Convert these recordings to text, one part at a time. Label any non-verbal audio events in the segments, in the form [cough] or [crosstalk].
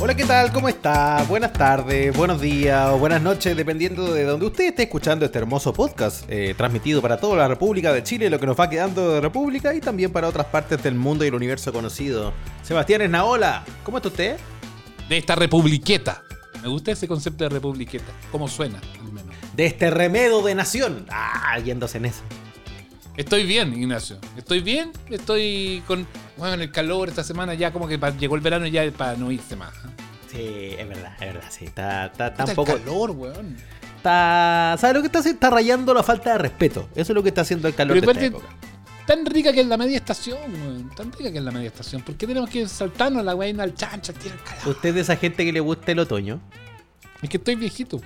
Hola, ¿qué tal? ¿Cómo está? Buenas tardes, buenos días o buenas noches, dependiendo de donde usted esté escuchando este hermoso podcast, eh, transmitido para toda la República de Chile, lo que nos va quedando de República y también para otras partes del mundo y el universo conocido. Sebastián Esnaola, ¿cómo está usted? De esta republiqueta. Me gusta ese concepto de republiqueta. ¿Cómo suena? Al menos. De este remedo de nación. Ah, yéndose en eso. Estoy bien, Ignacio. Estoy bien. Estoy con. Bueno, el calor esta semana ya como que llegó el verano ya para no irse más. ¿eh? Sí, es verdad, es verdad, sí. Está, está, tampoco. el calor, weón. Está. ¿Sabes lo que está haciendo? Está rayando la falta de respeto. Eso es lo que está haciendo el calor Pero de esta época. tan rica que es la media estación, weón. Tan rica que es la media estación. ¿Por qué tenemos que saltarnos la weá al chancha, tira el carajo? Usted es de esa gente que le gusta el otoño. Es que estoy viejito.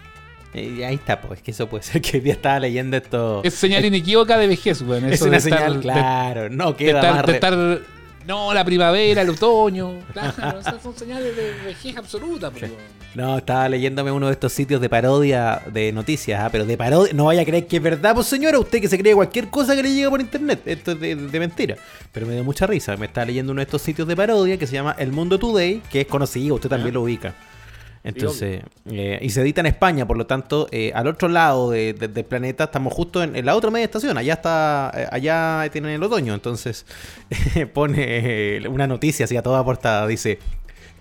Eh, ahí está, pues, que eso puede [laughs] ser que hoy día estaba leyendo esto. Es señal inequívoca de vejez, weón. Es una estar- señal, de- claro. no de queda estar- más. de estar- No, la primavera, el otoño. [laughs] Claro, esas son señales de vejez absoluta, pues, weón. No, estaba leyéndome uno de estos sitios de parodia de noticias, ah, pero de parodia. No vaya a creer que es verdad, pues señora, usted que se cree cualquier cosa que le llega por internet. Esto es de, de mentira. Pero me dio mucha risa. Me estaba leyendo uno de estos sitios de parodia que se llama El Mundo Today, que es conocido, usted también lo ubica. Entonces, eh, y se edita en España, por lo tanto, eh, al otro lado de- de- del planeta estamos justo en, en la otra media estación. Allá está, eh, allá tienen el otoño. Entonces, [laughs] pone una noticia así a toda portada. Dice: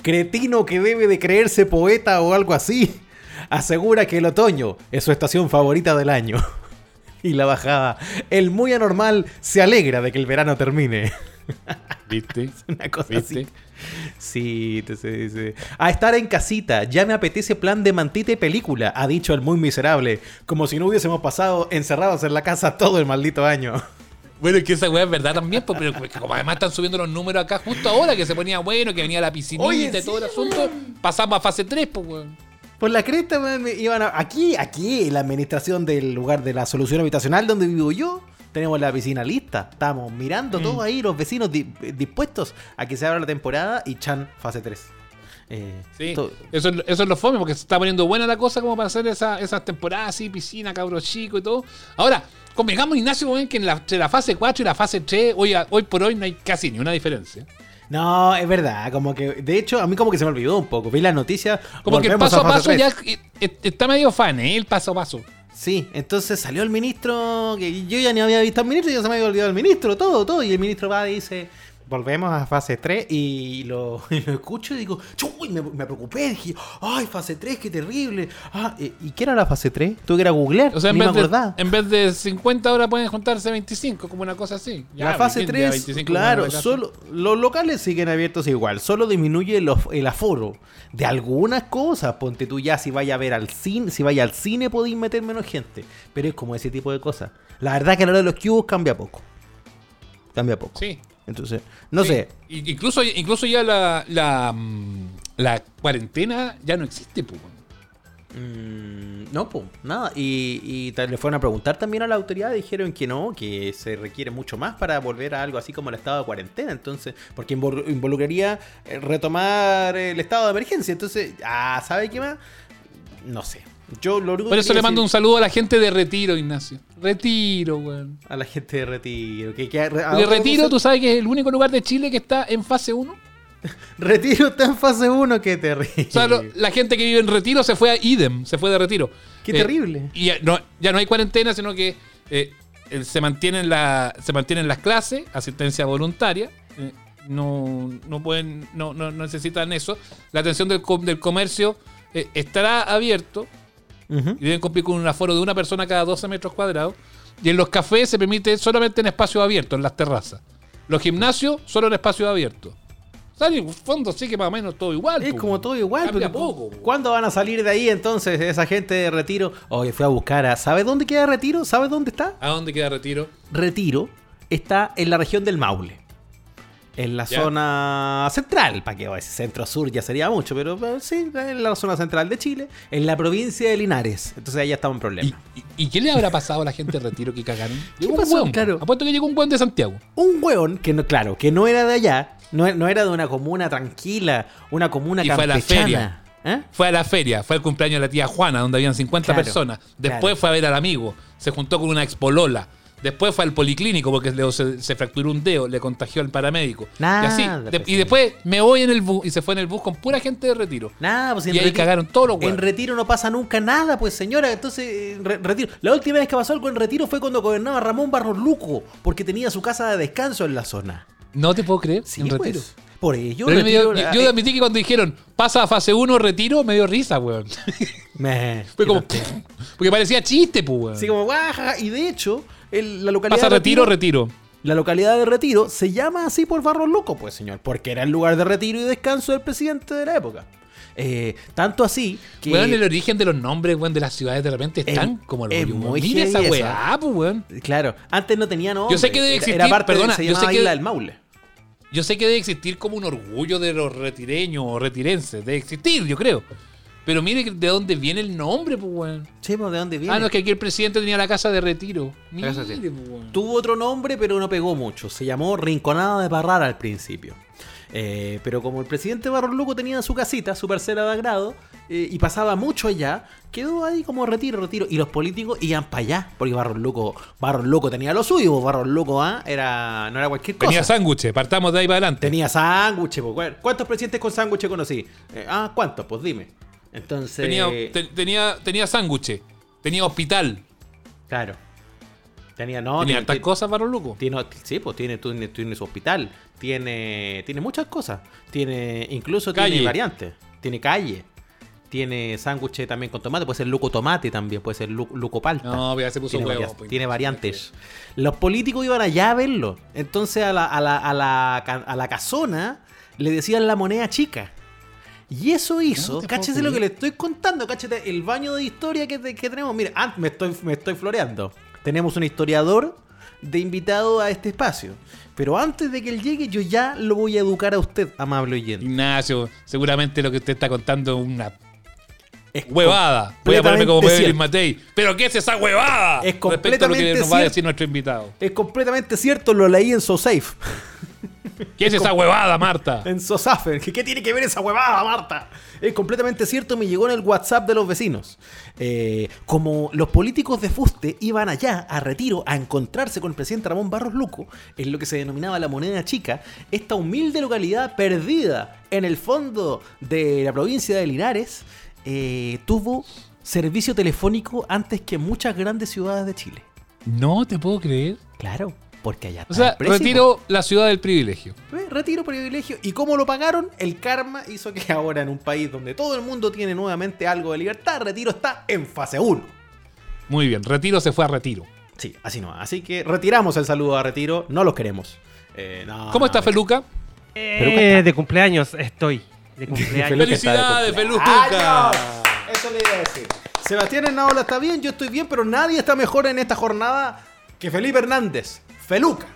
Cretino que debe de creerse poeta o algo así, asegura que el otoño es su estación favorita del año. [laughs] Y la bajada, el muy anormal se alegra de que el verano termine. [laughs] ¿Viste? Una cosa ¿Viste? así. Sí, entonces dice. A estar en casita, ya me apetece plan de mantita y película, ha dicho el muy miserable. Como si no hubiésemos pasado encerrados en la casa todo el maldito año. Bueno, es que esa weá es verdad también, pues, pero que como además están subiendo los números acá justo ahora, que se ponía bueno, que venía la piscinita Oye, y todo sí, el asunto, pasamos a fase 3, pues, weón. Por la cresta, me iban a- Aquí, aquí, en la administración del lugar de la solución habitacional donde vivo yo, tenemos la piscina lista. Estamos mirando Mm. todos ahí, los vecinos di- dispuestos a que se abra la temporada y Chan, fase 3. Eh, Sí, eso, es- eso es lo fome, porque se está poniendo buena la cosa como para hacer esa- esas temporadas así, piscina, cabros chicos y todo. Ahora, convengamos, Ignacio, que en la, entre la fase 4 y la fase 3, hoy, hoy por hoy no hay casi ni una diferencia. No, es verdad, como que, de hecho, a mí como que se me olvidó un poco. Vi las noticias. Como que el paso a paso 3. ya está medio fan, ¿eh? El paso a paso. Sí, entonces salió el ministro, que yo ya ni había visto al ministro, ya se me había olvidado el ministro, todo, todo. Y el ministro va y dice, volvemos a fase 3 y lo, [laughs] y lo escucho y digo, chuy, me, me preocupé, dije, ay, fase 3, qué terrible. Ah, eh, ¿y qué era la fase 3? Tuve que ir a googlear, O sea, en vez, de, en vez de 50 horas pueden juntarse 25, como una cosa así. Ya, la fase ¿quién lleva 3, 25 claro, solo los locales siguen abiertos igual, solo disminuye los- el aforo de algunas cosas. Ponte tú ya si vaya a ver al cine, si vaya al cine podéis meter menos gente, pero es como ese tipo de cosas. La verdad que a la hora de los cubos cambia poco. Cambia poco. Sí. Entonces, no Sí. sé. Incluso, incluso ya la, la, mm, la cuarentena ya no existe, pues. Mm, no, pues, nada. Y, y le fueron a preguntar también a la autoridad, dijeron que no, que se requiere mucho más para volver a algo así como el estado de cuarentena. Entonces, porque invol- involucraría eh, retomar el estado de emergencia. Entonces, ah, ¿sabe qué más? No sé. Yo lo único Por eso le mando un saludo a la gente de Retiro, Ignacio. Retiro, weón. a la gente de Retiro. Que, ahora Retiro, tú sabes que es el único lugar de Chile que está en fase 1. a- [laughs] Retiro está en fase 1, qué terrible. O sea, lo- la gente que vive en Retiro se fue a Idem, se fue de Retiro. Qué Eh, terrible. Y ya no, ya no hay cuarentena, sino que eh, eh, se, mantienen la, se mantienen las clases, asistencia voluntaria. no, no pueden, no, no- no necesitan eso. La atención del, com- del comercio estará abierto Y deben cumplir con un aforo de una persona cada 12 metros cuadrados. Y en los cafés se permite solamente en espacios abiertos, en las terrazas. Los gimnasios solo en espacios abiertos. Sea, en el fondo sí que más o menos todo igual. Es po. como todo igual, pero poco. po. ¿cuándo van a salir de ahí entonces esa gente de Retiro? Oye, fui a buscar a... ¿Sabe dónde queda Retiro? ¿Sabe dónde está? ¿A dónde queda Retiro? Retiro está en la región del Maule. En la zona central, para que vaya, centro-sur ya sería mucho, pero eh, sí, en la zona central de Chile, en la provincia de Linares. Entonces ahí ya estamos en ¿Y, problema. y, y qué le habrá pasado a la gente de retiro que cagaron? ¿Qué Llegó pasó? un hueón. Claro. Apuesto que llegó un hueón de Santiago. Un hueón que no, claro, que no era de allá, no, no era de una comuna tranquila, una comuna Y fue a la campechana. feria. ¿Eh? Fue a la feria, fue al cumpleaños de la tía Juana, donde habían 50 Claro, personas. Después claro. fue a ver al amigo, se juntó con una expolola. Después fue al policlínico porque le- se, se fracturó un dedo, le contagió al paramédico. Nada, y así. pues, De- y después me voy en el bus y se fue en el bus con pura gente de retiro. Nada, pues en Y ahí cagaron todos los En retiro no pasa nunca nada, pues señora. Entonces, en re- retiro. La última vez que pasó algo en retiro fue cuando gobernaba Ramón Barros Luco, porque tenía su casa de descanso en la zona. No te puedo creer. Sí, en pues. retiro. Por ello, Pero me dio- yo, eh, admití que cuando dijeron pasa a fase 1, retiro, me dio risa, weón. [laughs] me- Fue como. [laughs] Porque parecía chiste, pues, weón. Así como, guaja, y de hecho, el- la localidad Pasa de retiro, retiro. La localidad de Retiro se llama así por Barros Luco, pues señor, porque era el lugar de retiro y descanso del presidente de la época. Eh, tanto así que... Weón, el origen de los nombres, weón, de las ciudades de repente Es- están como el es muy Mira esa weá, pues, weón. Claro, antes no tenía nombre. Yo sé que debe era- existir, Era parte perdona, de, se yo sé que- Isla del Maule. Yo sé que debe existir como un orgullo de los retireños o retirenses. Debe existir, yo creo. Pero mire de dónde viene el nombre, pues, weón. Sí, pues, ¿de dónde viene? Ah, no, es que aquí el presidente tenía la casa de retiro. Mire, Casa pues. Tuvo otro nombre, pero no pegó mucho. Se llamó Rinconada de Parrara al principio. Eh, pero como el presidente Barros Luco tenía su casita, su parcela de agrado, eh, y pasaba mucho allá, quedó ahí como retiro, retiro. Y los políticos iban para allá, porque Barros Luco, Barros Luco tenía lo suyo, pues, Barros Luco ¿ah? era, no era cualquier cosa. Tenía sándwiches, partamos de ahí para adelante. Tenía sándwiches, pues. ¿Cuántos presidentes con sándwiches conocí? Eh, ah, ¿cuántos? Pues dime. Entonces. Tenía, te- tenía, tenía sándwiches. Tenía hospital. Claro. Tenía, no, tenía tiene- hartas cosas, varón loco. Tiene, sí, pues tiene, tiene, tiene su hospital, tiene, tiene muchas cosas. Tiene, incluso Calle. tiene variantes. Tiene calle. Tiene sándwiches también con tomate, puede ser luco tomate también, puede ser lu- luco palta. No, ya se puso tiene, huevo. varias- pues. tiene variantes. Los políticos iban allá a verlo. Entonces a la, a la, a la, a la casona le decían la moneda chica. Y eso hizo, No cáchese lo que le estoy contando, cáchate el baño de historia que, que tenemos. Mira, ah, me, estoy, me estoy floreando. Tenemos un historiador de invitado a este espacio. Pero antes de que él llegue, yo ya lo voy a educar a usted, amable oyente. Ignacio, seguramente lo que usted está contando es una Es huevada. Voy a ponerme completamente como cierto. Matei. ¿Pero qué es esa huevada? Es Respecto a lo que completamente nos va a decir nuestro invitado. Es completamente cierto, lo leí en SoSafe. ¿Qué es esa huevada, Marta? [laughs] En Sosafer. ¿Qué, qué tiene que ver esa huevada, Marta? Es completamente cierto, me llegó en el WhatsApp de los vecinos. Eh, como los políticos de Fuste iban allá a retiro a encontrarse con el presidente Ramón Barros Luco, en lo que se denominaba la moneda chica, esta humilde localidad perdida en el fondo de la provincia de Linares, eh, tuvo servicio telefónico antes que muchas grandes ciudades de Chile. No te puedo creer. Claro, porque allá O está sea, el precio, retiro la ciudad del privilegio. Eh, Retiro privilegio. ¿Y cómo lo pagaron? El karma hizo que [laughs] ahora en un país donde todo el mundo tiene nuevamente algo de libertad, Retiro está en fase 1. Muy bien, retiro se fue a retiro. Sí, así no. Así que retiramos el saludo a Retiro. No los queremos. Eh, no, ¿Cómo no, está. Feluca? Eh, de cumpleaños estoy. De [laughs] cumpleaños. ¡Felicidades. Feluca! ¡Años! Eso le iba a decir. Sebastián Hernaola está bien, yo estoy bien, pero nadie está mejor en esta jornada que Felipe Hernández. Feluca.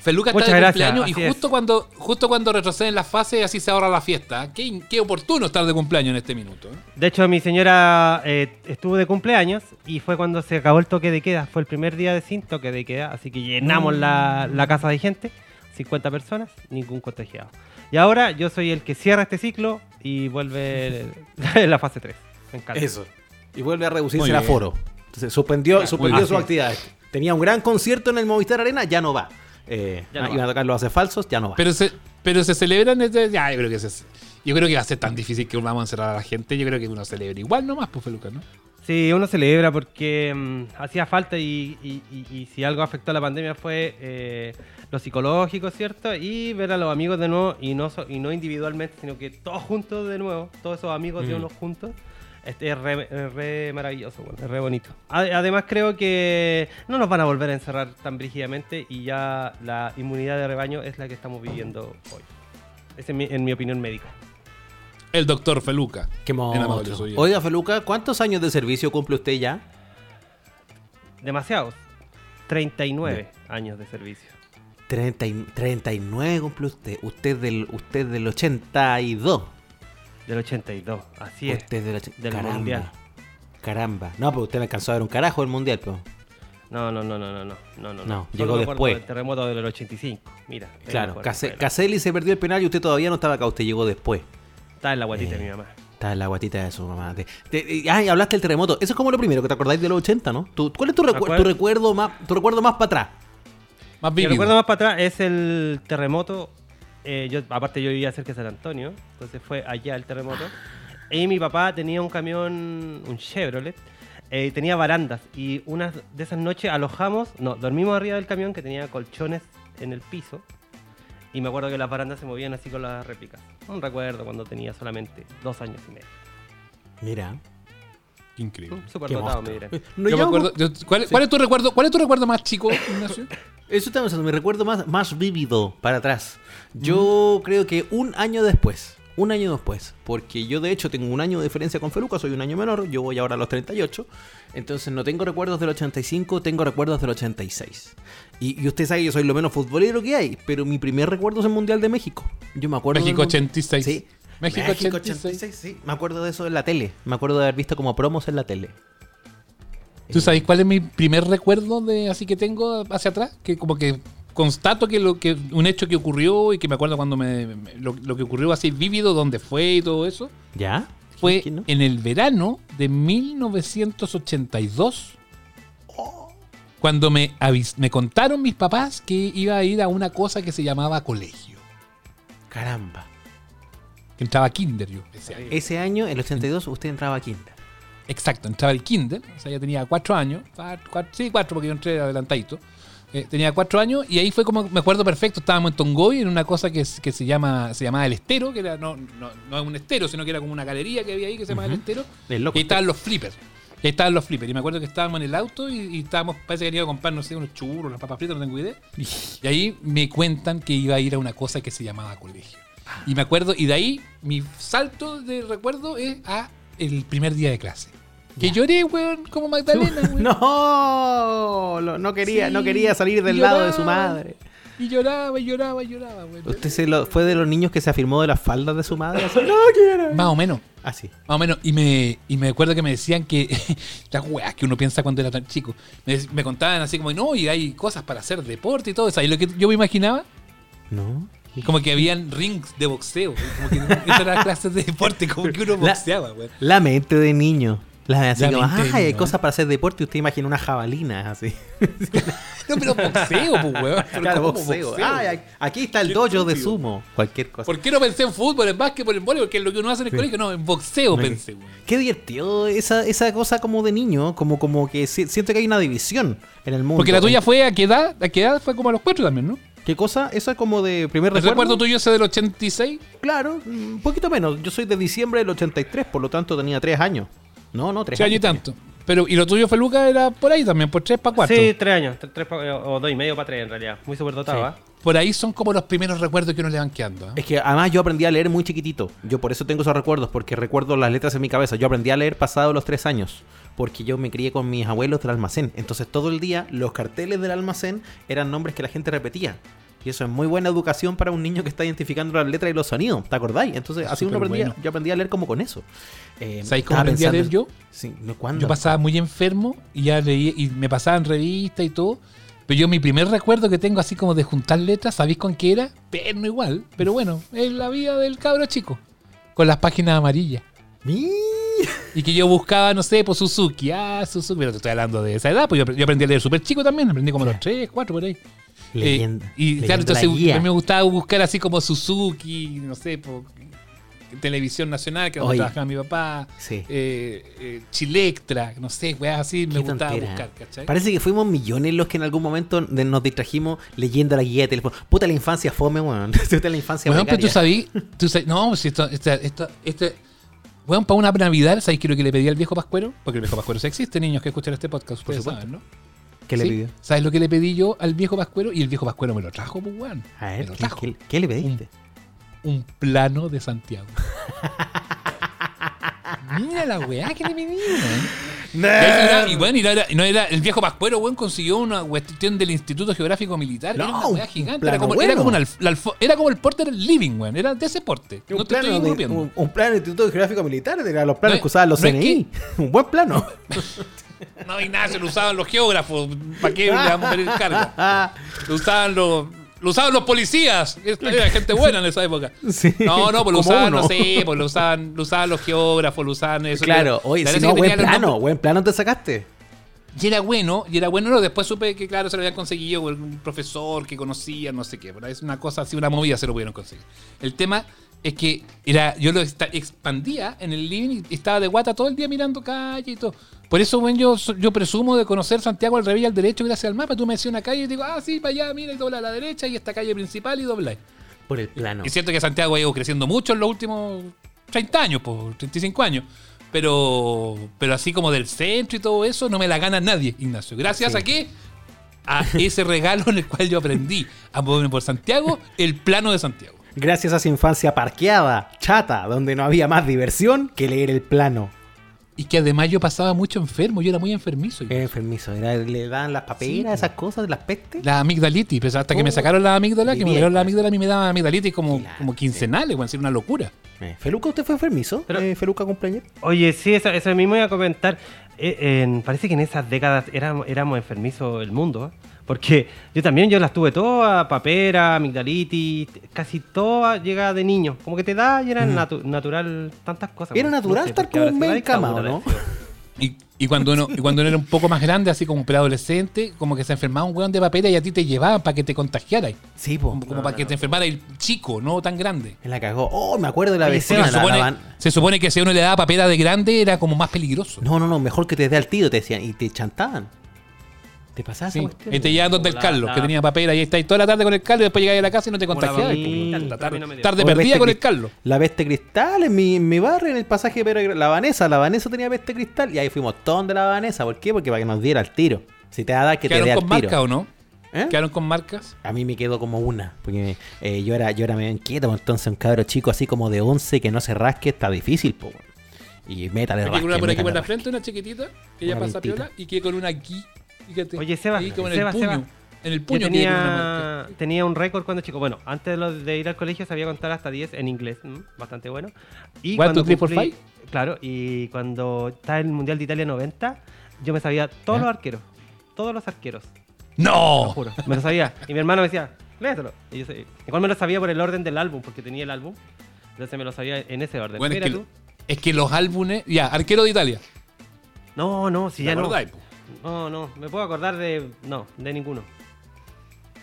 Feluca está de gracias, cumpleaños y es. justo cuando, justo cuando retroceden las fases así se ahorra la fiesta. Qué, qué oportuno estar de cumpleaños en este minuto. ¿eh? De hecho, mi señora eh, estuvo de cumpleaños y fue cuando se acabó el toque de queda. Fue el primer día de sin toque de queda, así que llenamos la, la casa de gente. 50 personas, ningún contagiado. Y ahora yo soy el que cierra este ciclo y vuelve el- [laughs] la fase 3. Me encanta. Eso. Y vuelve a reducirse Muy el bien. aforo. Entonces, suspendió, suspendió sus actividades. Tenía un gran concierto en el Movistar Arena, ya no va. Eh, Ya no ah, va. iban a tocar los hace falsos, ya no va. Pero se, pero se celebran desde. Ya, yo creo que se, yo creo que va a ser tan difícil que vamos a encerrar a la gente. Yo creo que uno celebra igual nomás, pues Feluca, ¿no? Sí, uno celebra porque mm, hacía falta y, y- y- y si algo afectó a la pandemia fue eh, lo psicológico, ¿cierto? Y ver a los amigos de nuevo y no, so- y no individualmente, sino que todos juntos de nuevo, todos esos amigos de Mm. unos juntos. Este es re, es re maravilloso, bueno, es re bonito. Ade- Además creo que no nos van a volver a encerrar tan brígidamente y ya la inmunidad de rebaño es la que estamos viviendo hoy. Esa es mi, en mi opinión médica. El doctor Feluca. Qué monstruo. Oiga, Feluca, ¿cuántos años de servicio cumple usted ya? Demasiados. 39 años de servicio. 30 y- 39 cumple usted. Usted del, usted del 82. Del 82, así es. Usted del, och- Del caramba. mundial. Caramba. No, pero usted no alcanzó a ver un carajo del mundial, pues. No, no, no, no, no, no, no, no. Llegó me después. del terremoto del 85. Mira. Claro, Case-. Caselli se perdió el penal y usted todavía no estaba acá. Usted llegó después. Está en la guatita Eh, de mi mamá. Está en la guatita de su mamá. Te- te- ah, y hablaste del terremoto. Eso es como lo primero que te acordáis de los 80, ¿no? ¿Tú- ¿Cuál es tu, recu- acuerdo. tu recuerdo más tu recuerdo más para atrás? Más Mi recuerdo más para atrás es el terremoto. Eh, yo, aparte, yo vivía cerca de San Antonio, entonces fue allá el terremoto. Y mi papá tenía un camión, un Chevrolet, eh, y tenía barandas. Y una de esas noches alojamos, no, dormimos arriba del camión que tenía colchones en el piso. Y me acuerdo que las barandas se movían así con las réplicas. Un recuerdo cuando tenía solamente dos años y medio. Mira. Increíble. Súper dotado, me dirán. No Yo me acuerdo- yo- ¿cuál, cuál es tu recuerdo? ¿Cuál es tu recuerdo más chico, Ignacio? [laughs] Eso estamos haciendo, mi recuerdo más, más vívido para atrás. Yo creo que un año después. Un año después. Porque yo de hecho tengo un año de diferencia con Feluca, soy un año menor, yo voy ahora a los 38. Entonces no tengo recuerdos del 85, tengo recuerdos del 86. Y, y usted sabe que yo soy lo menos futbolero que hay, pero mi primer recuerdo es el Mundial de México. Yo me acuerdo. México del- 86. Sí. México 86. sí. Me acuerdo de eso en la tele. Me acuerdo de haber visto como promos en la tele. ¿Tú sabes cuál es mi primer recuerdo de así que tengo hacia atrás? Que como que constato que lo que un hecho que ocurrió y que me acuerdo cuando me, me- lo, lo que ocurrió así vívido, dónde fue y todo eso, ¿Ya? fue en el verano de 1982. Cuando me, me contaron mis papás que iba a ir a una cosa que se llamaba colegio. Caramba. Que entraba a kinder yo. ese año. Ese año, el 82, usted entraba a Kinder. Exacto, entraba el kinder, o sea, ya tenía cuatro años, cuat- cuat- sí, cuatro porque yo entré adelantadito. Eh, tenía cuatro años y ahí fue como, me acuerdo perfecto, estábamos en Tongoy en una cosa que, se llama se llamaba El Estero, que era no, no, no es un estero, sino que era como una galería que había ahí que se llama El Estero. El loco y ahí estaban los flippers. Y ahí estaban los flippers. Y me acuerdo que estábamos en el auto y, y estábamos, parece que había ido a comprar, no sé, unos churros, las papas fritas, no tengo idea. [laughs] Y ahí me cuentan que iba a ir a una cosa que se llamaba colegio. Y me acuerdo, y de ahí mi salto de recuerdo es a el primer día de clase. Que lloré, weón, como Magdalena, [laughs] weón. No, lo- no quería, Sí, no quería salir del lado de su lloraba. madre. Y lloraba, y lloraba, y lloraba, weón. ¿Usted se lo- fue de los niños que se afirmó de las faldas de su madre? [laughs] Así, no quiero. Más o menos. Así. Más o menos, y me, y me acuerdo que me decían que [laughs] las weas que uno piensa cuando era tan chico. Me, dec- me contaban así como, no, y hay cosas para hacer deporte y todo eso. Y lo que yo me imaginaba, No. como que habían rings de boxeo. Como que esas eran las clases de deporte, como que uno La- boxeaba, weón. La mente de niño. La, así La como, de ay, hay cosas para hacer deporte y usted imagina una jabalina así. [laughs] No, pero boxeo, pues, weón. [laughs] Claro, ¿cómo boxeo. boxeo? Ay, aquí está el dojo de sumo. Cualquier cosa. ¿Por qué no pensé en fútbol, en básquetbol, en voleibol? Que es lo que uno hace en el Sí. colegio. No, en boxeo pensé, weón. Qué divertido esa, esa cosa como de niño, como, como que si- siento que hay una división en el mundo. Porque la tuya fue a qué edad? ¿A qué edad? Fue como a los cuatro también, ¿no? ¿Qué cosa? Eso es como de primer ¿El recuerdo. recuerdo tuyo ese del 86? Claro, un poquito menos. Yo soy de diciembre del 83, por lo tanto tenía tres años. No, no, tres Tres años y tanto. Pero, ¿y lo tuyo, Feluca, era por ahí también? ¿Por tres para cuatro? Sí, tres años, tres, tres pa- o dos y medio para tres en realidad. Muy superdotado, Sí. ¿ah? Por ahí son como los primeros recuerdos que uno le van quedando. ¿ah? Es que además yo aprendí a leer muy chiquitito. Yo por eso tengo esos recuerdos, porque recuerdo las letras en mi cabeza. Yo aprendí a leer pasado los tres años, porque yo me crié con mis abuelos del almacén. Entonces todo el día los carteles del almacén eran nombres que la gente repetía. Y eso es muy buena educación para un niño que está identificando las letras y los sonidos. ¿Te acordáis? Entonces así uno aprendía. bueno. Yo aprendí a leer como con eso. Eh, ¿Sabéis cómo aprendí a leer yo? Sí. ¿cuándo? Yo pasaba muy enfermo y ya leí, y me pasaban revistas y todo. Pero yo mi primer recuerdo que tengo así como de juntar letras, ¿sabéis con qué era? Pero igual. Pero bueno, es la vida del cabro chico. Con las páginas amarillas. Y que yo buscaba, no sé, por Suzuki. Ah, Suzuki. Pero te estoy hablando de esa edad, pues yo, yo aprendí a leer súper chico también. Aprendí como a los 3, 4 por ahí. Leyenda. Eh, y claro, leyenda la entonces a mí me gustaba buscar así como Suzuki, no sé, por televisión nacional, que es donde Oye. trabajaba mi papá. Sí. eh, eh, Chilectra, no sé, weas así, me Qué gustaba tontera. buscar, ¿cachai? Parece que fuimos millones los que en algún momento nos distrajimos leyendo la guía de teléfono. Puta la infancia fome, weón. [laughs] Puta la infancia Weón, pero tú sabí, tú sabí, no, si esto, esto, esto, este, weón, para una Navidad, ¿sabéis qué es lo que le pedí al viejo Pascuero? Porque el viejo Pascuero sí existe, niños que escuchan este podcast, ustedes supuesto. saben, ¿no? ¿Qué le ¿Sí? pidió? ¿Sabes lo que le pedí yo al viejo Pascuero? Y el viejo Pascuero me lo trajo, pues, weón. A ver, lo ¿qué, trajo. qué- qué le pediste? Un plano de Santiago. [laughs] Mira la weá que le pedí. Y, ahí era- y bueno, y era, no era- el viejo Pascuero, weón, consiguió una cuestión del Instituto Geográfico Militar. No, era una weá gigante. Era como, bueno. era, como una alf- la era como el porte del living, weón. Era de ese porte. Un no te estoy de, un, un plano del Instituto Geográfico Militar, era los planos No que usaban los es CNI. [laughs] un buen plano. [laughs] No, Ignacio, lo usaban los geógrafos. ¿Para qué le vamos a [laughs] pedir cargo? Lo usaban los. Lo usaban los policías. Era gente buena en esa época. Sí, No, no, pues lo usaban, uno. no sé, pues lo usaban, lo usaban los geógrafos, lo usaban eso. Claro, oye, si no, buen plano, buen plano te sacaste. Y era bueno, y era bueno. no, después supe que, claro, se lo habían conseguido con un profesor que conocía, no sé qué. Pero es una cosa así, una movida se lo pudieron conseguir. El tema es que era yo lo expandía en el living y estaba de guata todo el día mirando calle y todo. Por eso, bueno, yo, yo presumo de conocer Santiago al revés y al derecho gracias al mapa. Tú me decías una calle y digo, ah, sí, para allá, mira, y dobla a la derecha y esta calle principal y dobla. Por el plano. Es cierto que Santiago ha ido creciendo mucho en los últimos 30 años, por 35 años. Pero, pero así como del centro y todo eso, no me la gana nadie, Ignacio. Gracias Sí. a qué? A ese regalo en el cual yo aprendí a moverme por Santiago, el plano de Santiago. Gracias a esa infancia parqueada, chata, donde no había más diversión que leer el plano. Y que además yo pasaba mucho enfermo, yo era muy enfermizo. Era enfermizo, era, le dan las paperas, esas cosas, las pestes. La amigdalitis, pues hasta que me Oh, sacaron la amígdala, que me operaron la amígdala, a mí me daba amigdalitis como, Claro, como quincenales, bueno, decir una locura. Eh, ¿Feluca usted fue enfermizo? Pero- Eh, ¿Feluca cumpleaños? Oye, sí, eso, eso mismo iba a comentar. Eh, en- parece que en esas décadas éramos, éramos enfermizos el mundo. ¿eh? Porque yo también, yo las tuve todas, papera, amigdalitis, casi todas llega de niño. Como que te da y era natu- natural tantas cosas. Era natural sé, estar porque como un dictadura ¿no? Y, y cuando uno, [laughs] y cuando uno era un poco más grande, así como preadolescente, como que se enfermaba un weón de papera y a ti te llevaban para que te contagiaras. Sí, po. Como, como para que te enfermara el chico, no tan grande. Me la cagó. Oh, me acuerdo de la vecina. Se, la supone, se supone que si a uno le daba papera de grande era como más peligroso. No, no, no, mejor que te dé al tiro, te decían. Y te chantaban. ¿Te esa Sí. te llevaban donde el Carlos, la- que tenía papera y ahí estáis toda la tarde con el Carlos y después llegáis a la casa y no te babita, pues, tarde, no perdida con el Carlos. La peste cristal en mi, en mi barrio, en el pasaje de Pedro, la Vanessa. La Vanessa tenía peste cristal y ahí fuimos todos de la Vanessa. ¿Por qué? Porque para que nos diera el tiro. Si te da que te dé ¿Quedaron al con tiro. marca o no? ¿Eh? ¿Quedaron con marcas? A mí me quedó como una, porque eh, yo era yo era medio inquieto, pues, entonces un cabro chico así como de 11 que no se rasque está difícil, po. weón. Y métale rasque, una por aquí por la frente, una chiquitita, que ya Una pasa pintita. piola, y que con una aquí. Fíjate. Oye, Seba, ahí como en Seba, el puño. Seba. En el Yo puño que tiene una marca. tenía, tenía un récord cuando chico. Bueno, antes de, ir al colegio sabía contar hasta 10 en inglés. bastante bueno. Y One, cuando two, three, four, cumplí- Claro, y cuando estaba el Mundial de Italia 90, yo me sabía todos los arqueros. Todos los arqueros. ¡No! Lo juro. Me lo sabía. Y mi hermano me decía, léetelo. Y yo igual me lo sabía por el orden del álbum, porque tenía el álbum. Entonces me lo sabía en ese orden. Bueno, es que, tú. es que los álbumes. Ya, arquero de Italia. No, no, si ¿Te ya no. po? No, no, me puedo acordar de. No, de ninguno.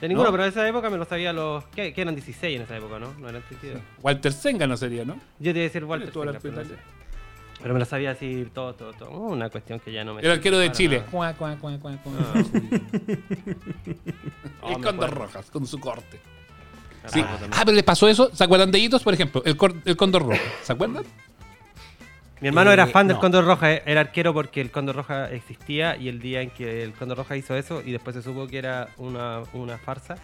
De ninguno, ¿No? pero en esa época me lo sabía los. ¿Qué, qué eran 16 en esa época, no? No eran 32. Walter Senga no sería, ¿no? Yo te iba a decir Walter. Senga, pero, no italiano. sé. Pero me lo sabía así todo, todo, todo. Uh, Una cuestión que ya no me. El arquero de Chile. Cuá, cuá, cuá, cuá, cuá. Ah. Y Oh, me con dos rojas, con su corte. Sí. Ah, pero les pasó eso. ¿Se acuerdan de Hitos, por ejemplo? El, cor- el cóndor rojo. ¿Se acuerdan? Mi hermano era Eh, fan del no. Cóndor Roja, eh, era arquero porque el Cóndor Roja existía y el día en que el Cóndor Roja hizo eso y después se supo que era una, una farsa,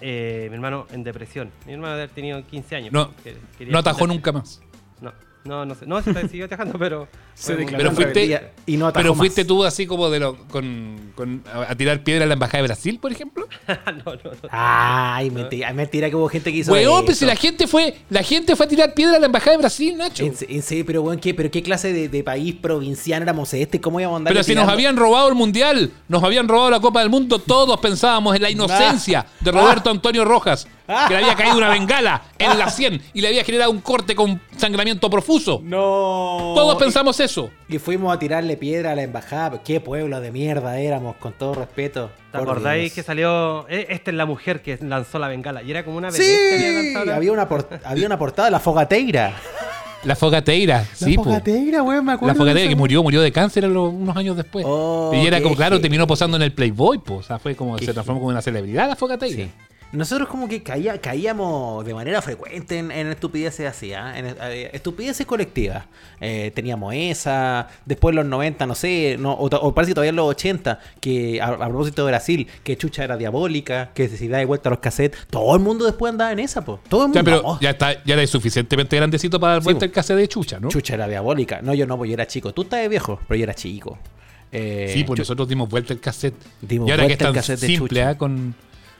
eh, mi hermano en depresión. Mi hermano debe haber tenido 15 años. No, No atajó nunca más. No, no, no sé. No, se siguió atajando, pero... [laughs] Se declaró Pero fuiste- y no Pero fuiste más. tú así como de lo. Con, con- a a tirar piedra a la embajada de Brasil, por ejemplo. [laughs] no, no, no. Ay, mentira, mentira que hubo gente que hizo Weón, eso. pues si la gente fue. La gente fue a tirar piedra a la embajada de Brasil, Nacho. En, en serio, pero weón, ¿qué, pero qué clase de, de país provinciano éramos este? ¿Cómo íbamos a andar Pero si nos habían robado el mundial, nos habían robado la Copa del Mundo, todos pensábamos en la inocencia de Roberto Antonio Rojas, [laughs] que le había caído una bengala en la 100 y le había generado un corte con sangramiento profuso. No. Todos pensamos eso. Y fuimos a tirarle piedra a la embajada. Qué pueblo de mierda éramos, con todo respeto. ¿Te Por acordáis Dios. que salió... eh, esta es la mujer que lanzó la bengala y era como una Sí, había había una, había una portada, la fogateira. La fogateira, La sí, fogateira, weón, me acuerdo. La de fogateira que murió, murió de cáncer unos años después. Oh, y era como, claro, terminó posando en el Playboy, pues. O sea, fue como, se transformó como una celebridad la fogateira. Sí. Nosotros como que caía, caíamos de manera frecuente en, en estupideces así, ¿ah? en eh, estupideces colectivas. Eh, teníamos esa, después en los 90, no sé, no, o, o parece que todavía en los 80, que a, a propósito de Brasil, que Chucha era diabólica, que si da de vuelta los cassettes, todo el mundo después andaba en esa, pues. Todo el mundo. Ya, pero ya está, ya eres suficientemente grandecito para dar Sí, vuelta po. el cassette de chucha, ¿no? Chucha era diabólica. No, yo no, pues yo era chico. Tú estás viejo, pero yo era chico. Eh, Sí, pues Chu- nosotros dimos vuelta el cassette. Dimos y ahora que es vuelta el tan cassette de simple, Chucha. ¿ah? con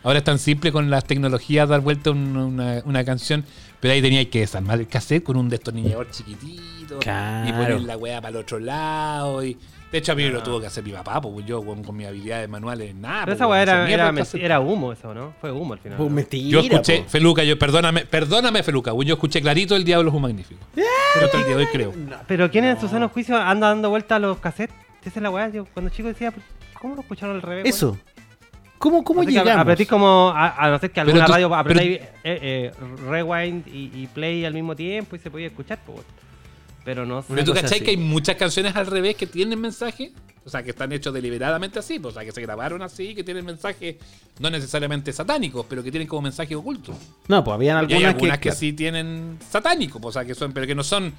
Ahora es tan simple con las tecnologías dar vuelta un- una, una canción, pero ahí teníais que desarmar el cassette con un destornillador chiquitito Claro. y poner la weá para el otro lado. Y... De hecho, a mí me lo tuvo que hacer mi papá, pues yo con, con mis habilidades manuales, nada. Pero pues, esa weá era, era, era humo eso, ¿no? Fue humo al final. Pues ¿no? mentira. Yo escuché, po. Feluca, yo, perdóname, perdóname, Feluca, yo escuché clarito El Diablo es un Magnífico. Pero hasta el día de hoy creo. Pero ¿quién en su sano juicio anda dando vuelta a los cassettes? Esa es la weá. Yo cuando chico decía, ¿cómo lo escucharon al revés? Eso. ¿Cómo, cómo llegamos? Apretís como, a, a no ser que alguna tú- radio pero- apretáis eh, eh, rewind y, y play al mismo tiempo y se podía escuchar, pues. Pero no sé. Pero tú cachai así. que hay muchas canciones al revés que tienen mensaje, o sea, que están hechos deliberadamente así, pues, o sea, que se grabaron así, que tienen mensajes no necesariamente satánicos, pero que tienen como mensaje oculto. No, pues habían Y hay algunas, algunas que, claro, sí tienen satánicos, pues, o sea, que son, pero que no son,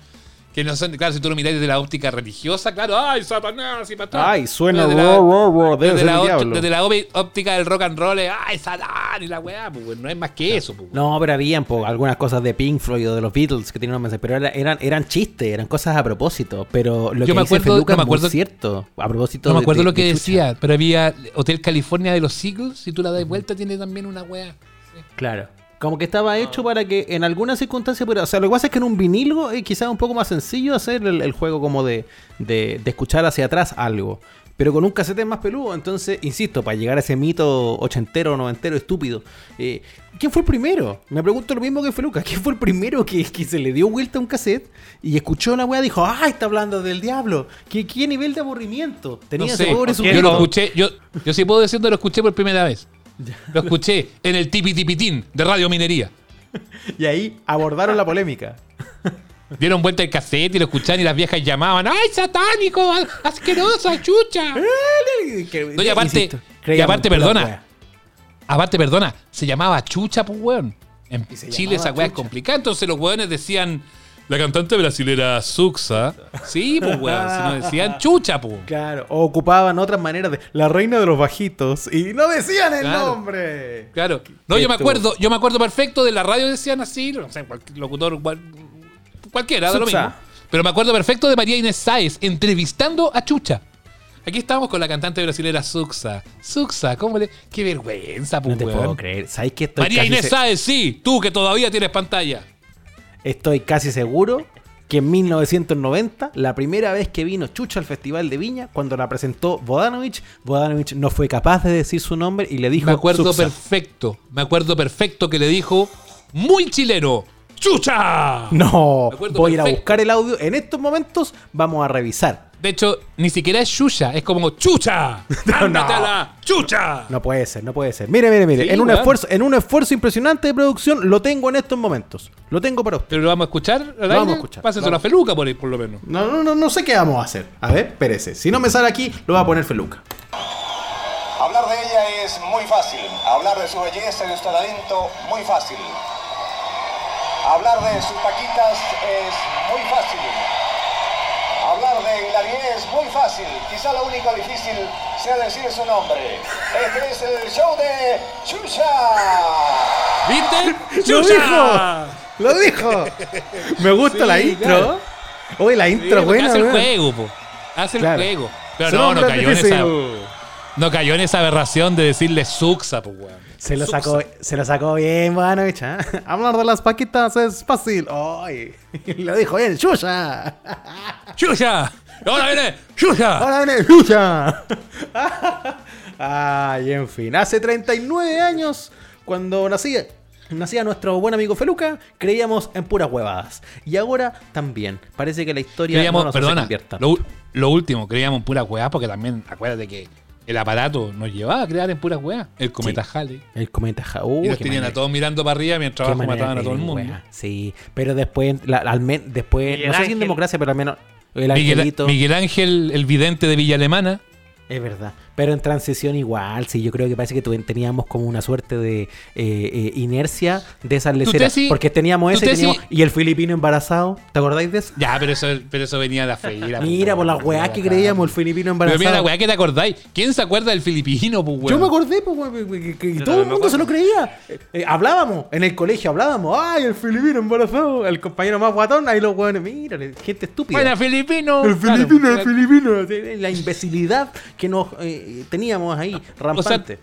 que no son, claro, si tú lo miráis desde la óptica religiosa, claro, ay, Satanás y patrón. Ay, suena Desde la- ro, ro, ro, debe Desde la, óptica- diablo. desde la óptica- óptica del rock and roll, es, ay, Satán y la weá, pues, no es más que eso, pues. No, pero habían po, algunas cosas de Pink Floyd o de los Beatles que tenían un mensaje, pero era- eran, eran chistes, eran cosas a propósito. Pero lo Yo que me dice acuerdo- Feluca no me es cierto. A propósito No me acuerdo de- lo que de decía, pero había Hotel California de los Eagles, si tú la das vuelta tiene también una weá. Claro. Como que estaba hecho para que en alguna circunstancia, pero, o sea, lo que pasa es que en un vinilo es quizás un poco más sencillo hacer el, el juego como de, de, de escuchar hacia atrás algo. Pero con un cassette es más peludo, entonces, insisto, para llegar a ese mito ochentero, noventero, estúpido. eh, ¿Quién fue el primero? Me pregunto lo mismo que Feluca. ¿Quién fue el primero que, que se le dio vuelta a un cassette y escuchó la weá y dijo, ¡ay, está hablando del diablo! ¿Qué, qué nivel de aburrimiento? Tenía No ese sé, pobre ¿por qué sujeto. yo lo escuché, yo, yo sí puedo decir que lo escuché por primera vez. Lo escuché en el Tipi Tipitín de Radio Minería. [laughs] Y ahí abordaron la polémica. Dieron vuelta el cassette y lo escuchaban y las viejas llamaban, ¡ay, satánico! ¡Asquerosa, chucha! [laughs] No, y aparte, y aparte perdona, aparte, perdona, se llamaba chucha, pues, weón. En Chile esa weá es complicada, entonces los weones decían, la cantante brasilera Suxa. Sí, pues, weón, si no decían [laughs] chucha, pues. Claro, o ocupaban otras maneras de la reina de los bajitos y no decían el Claro. nombre. Claro. No, yo me acuerdo, yo me acuerdo perfecto de la radio decían así, no sé, cualquier locutor, cual- cualquiera, da lo mismo. Pero me acuerdo perfecto de María Inés Sáez entrevistando a Chucha. Aquí estamos con la cantante brasilera Suxa. Suxa, ¿cómo le.? Qué vergüenza, No pues, te weón. puedo creer. ¿Sabes que estoy María casi, Inés se- Sáez, sí, tú que todavía tienes pantalla. Estoy casi seguro que en 1990, la primera vez que vino Chucha al Festival de Viña, cuando la presentó Bodanovich, Bodanovich no fue capaz de decir su nombre y le dijo Me acuerdo perfecto, me acuerdo perfecto que le dijo, muy chileno, ¡Chucha! No, voy a ir a buscar el audio. En estos momentos vamos a revisar. De hecho, ni siquiera es Chucha, es como ¡Chucha! [laughs] ¡Ándate a la ¡Chucha! No puede ser, no puede ser. Mire, mire, mire. Sí, en, un esfuerzo, en un esfuerzo impresionante de producción, lo tengo en estos momentos. Lo tengo para usted. ¿Pero lo vamos a escuchar? al Lo vamos a escuchar. Pásenselo Vamos. a Feluca por ahí, por lo menos. No, no, no, no sé qué vamos a hacer. A ver, espérese. Si no me sale aquí, lo va a poner Feluca. Hablar de ella es muy fácil. Hablar de su belleza y de su talento, muy fácil. Hablar de sus paquitas es muy fácil. De Hilarie es muy fácil. Quizá lo único difícil sea decir su nombre. Este es el show de Chucha. ¿Viste? [laughs] ¡Lo ¡Chucha! dijo! ¡Lo dijo! Me gusta Sí, la intro. claro. Oye, la intro buena, hace el juego, po. Hace Claro. el juego. Pero no, no cayó, en esa, no cayó en esa aberración de decirle Suxa, pues, weón. Se lo sacó, se lo sacó bien, Bodanovich, ¿eh? [laughs] Hablar de las paquitas es fácil. ¡Ay! [laughs] Lo dijo bien, ¡Chucha! ¡Chucha! ¡Ahora viene! ¡Chucha! ¡Ahora viene Chucha! [laughs] Ay, en fin. Hace 39 años, cuando nacía, nacía nuestro buen amigo Feluca, creíamos en puras huevadas. Y ahora también. Parece que la historia Creíamos, no nos perdona, lo, lo último, creíamos en pura weá, porque también, acuérdate que el aparato nos llevaba a crear en pura weá. El cometa Halley. El cometa ja- uh, y qué tenían a todos mirando para arriba mientras abajo mataban a todo el mundo. wea. Sí, pero después, la- al men- después Miguel no sé si en democracia, pero al menos el Miguel. Miguel Ángel, el vidente de Villa Alemana. Es verdad. Pero en transición igual, sí, yo creo que parece que teníamos como una suerte de eh, eh, inercia de esas leceras. porque teníamos ese teníamos- y el filipino embarazado. ¿Te acordáis de eso? Ya, pero eso, pero eso venía de la feira. Mira, por las weas que creíamos, el filipino Pero embarazado. mira la weá que te acordáis. ¿Quién se acuerda del filipino, pues, weón? Yo me acordé, pues, weón, que, todo el mundo se lo creía. Eh, hablábamos, en el colegio hablábamos, ay, el filipino embarazado, el compañero más guatón, ahí los weones, mira, gente estúpida. Bueno, filipino. el Claro, filipino, el filipino, sí, la imbecilidad que nos eh, teníamos ahí, rampante.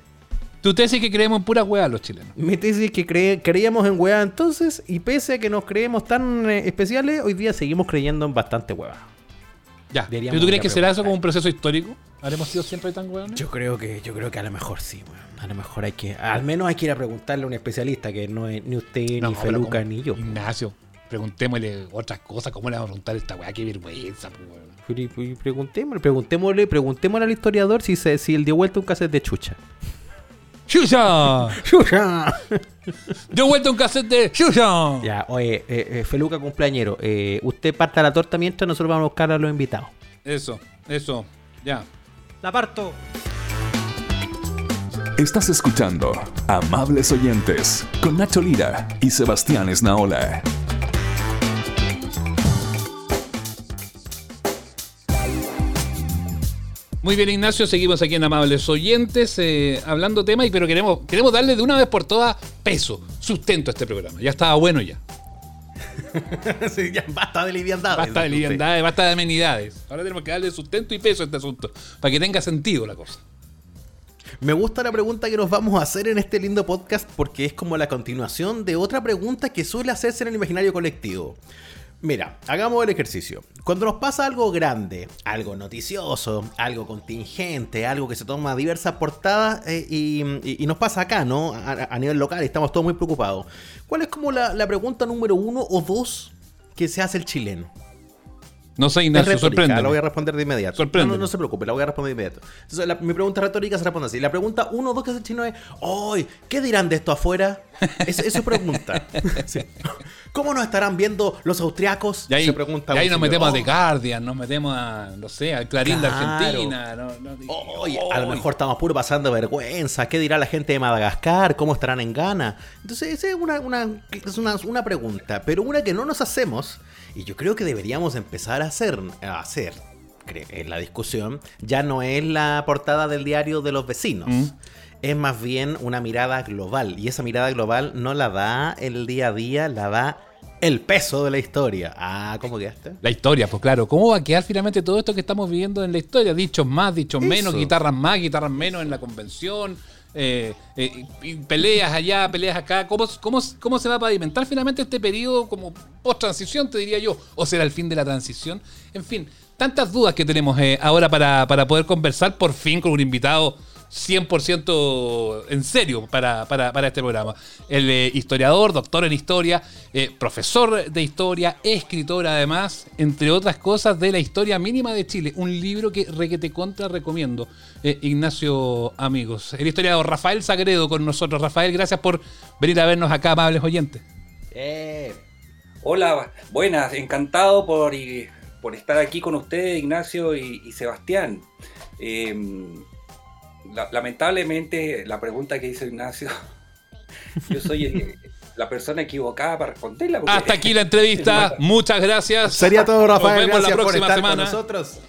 Tu tesis que creemos en pura weá los chilenos. Mi tesis es que cre- creíamos en weá entonces, y pese a que nos creemos tan eh, especiales, hoy día seguimos creyendo en bastante hueá. Ya. Deberíamos ¿Pero tú crees que será eso como un proceso histórico? ¿Habremos sido siempre tan weones? Yo creo que, yo creo que a lo mejor sí, weón. A lo mejor hay que, al menos hay que ir a preguntarle a un especialista que no es ni usted, No, ni Feluca, ni yo. Ignacio, preguntémosle otras cosas. ¿Cómo le vamos a preguntar a esta weá? Qué vergüenza, weón. Preguntémosle, preguntémosle, preguntémosle al historiador si, se, si él dio vuelta un cassette de chucha. ¡Chucha! [laughs] ¡Chucha! Dio vuelta un cassette de ¡Chucha! ya, oye, eh, eh, Feluca cumpleañero, eh, usted parta la torta mientras nosotros vamos a buscar a los invitados. Eso, eso. Ya. La parto. Estás escuchando Amables Oyentes con Nacho Lira y Sebastián Esnaola. Muy bien, Ignacio, seguimos aquí en Amables Oyentes, eh, hablando temas, y- pero queremos, queremos darle de una vez por todas peso, sustento a este programa. Ya estaba bueno ya. [laughs] sí, ya basta de liviandad. Basta de liviandades, basta de amenidades. Ahora tenemos que darle sustento y peso a este asunto, para que tenga sentido la cosa. Me gusta la pregunta que nos vamos a hacer en este lindo podcast porque es como la continuación de otra pregunta que suele hacerse en el imaginario colectivo. Mira, hagamos el ejercicio. Cuando nos pasa algo grande, algo noticioso, algo contingente, algo que se toma diversas portadas eh, y, y- nos pasa acá, ¿no? A, nivel local, estamos todos muy preocupados. ¿Cuál es como la pregunta número uno o dos que se hace el chileno? No sé, Ignacio, sorprende. la voy a responder de inmediato. Sorpréndeme. No, no, no se preocupe, la voy a responder de inmediato. Entonces, la- mi pregunta retórica se responde así. La pregunta uno o dos que hace el chino es, ¡Ay! ¿Qué dirán de esto afuera? Es, es su pregunta. [laughs] Sí. ¿Cómo nos estarán viendo los austriacos? Y ahí, se pregunta y ahí nos señor. metemos a Oh, The Guardian, nos metemos a, no sé, al Clarín de Claro. Argentina. No, no, Oye, a lo mejor estamos puro pasando vergüenza. ¿Qué dirá la gente de Madagascar? ¿Cómo estarán en Ghana? Entonces, esa es una, una, es una, una pregunta, pero una que no nos hacemos, y yo creo que deberíamos empezar a hacer, a hacer en la discusión, ya no es la portada del diario de los vecinos. Mm. Es más bien una mirada global. Y esa mirada global no la da el día a día, la da el peso de la historia. Ah, ¿cómo quedaste? La historia, pues claro. ¿Cómo va a quedar finalmente todo esto que estamos viviendo en la historia? Dichos más, dichos menos, guitarras más, guitarras menos en la convención, eh, eh, peleas allá, peleas acá. ¿Cómo, cómo, ¿Cómo se va a pavimentar finalmente este periodo como post-transición, te diría yo? ¿O será el fin de la transición? En fin, tantas dudas que tenemos eh, ahora para, para poder conversar por fin con un invitado 100% en serio para, para- para este programa. El eh, historiador, doctor en historia, eh, profesor de historia, escritor además, entre otras cosas, de la historia mínima de Chile. Un libro que requete contra recomiendo. Eh, Ignacio, amigos. El historiador Rafael Sagredo con nosotros. Rafael, gracias por venir a vernos acá, amables oyentes. Hola, buenas, encantado por, por estar aquí con ustedes, Ignacio y, Sebastián. La- lamentablemente, la pregunta que hizo Ignacio, [laughs] yo soy el- la persona equivocada para responderla. Hasta aquí la entrevista. [laughs] Muchas gracias. Sería todo, Rafael. Nos vemos la Gracias por próxima estar semana. con nosotros.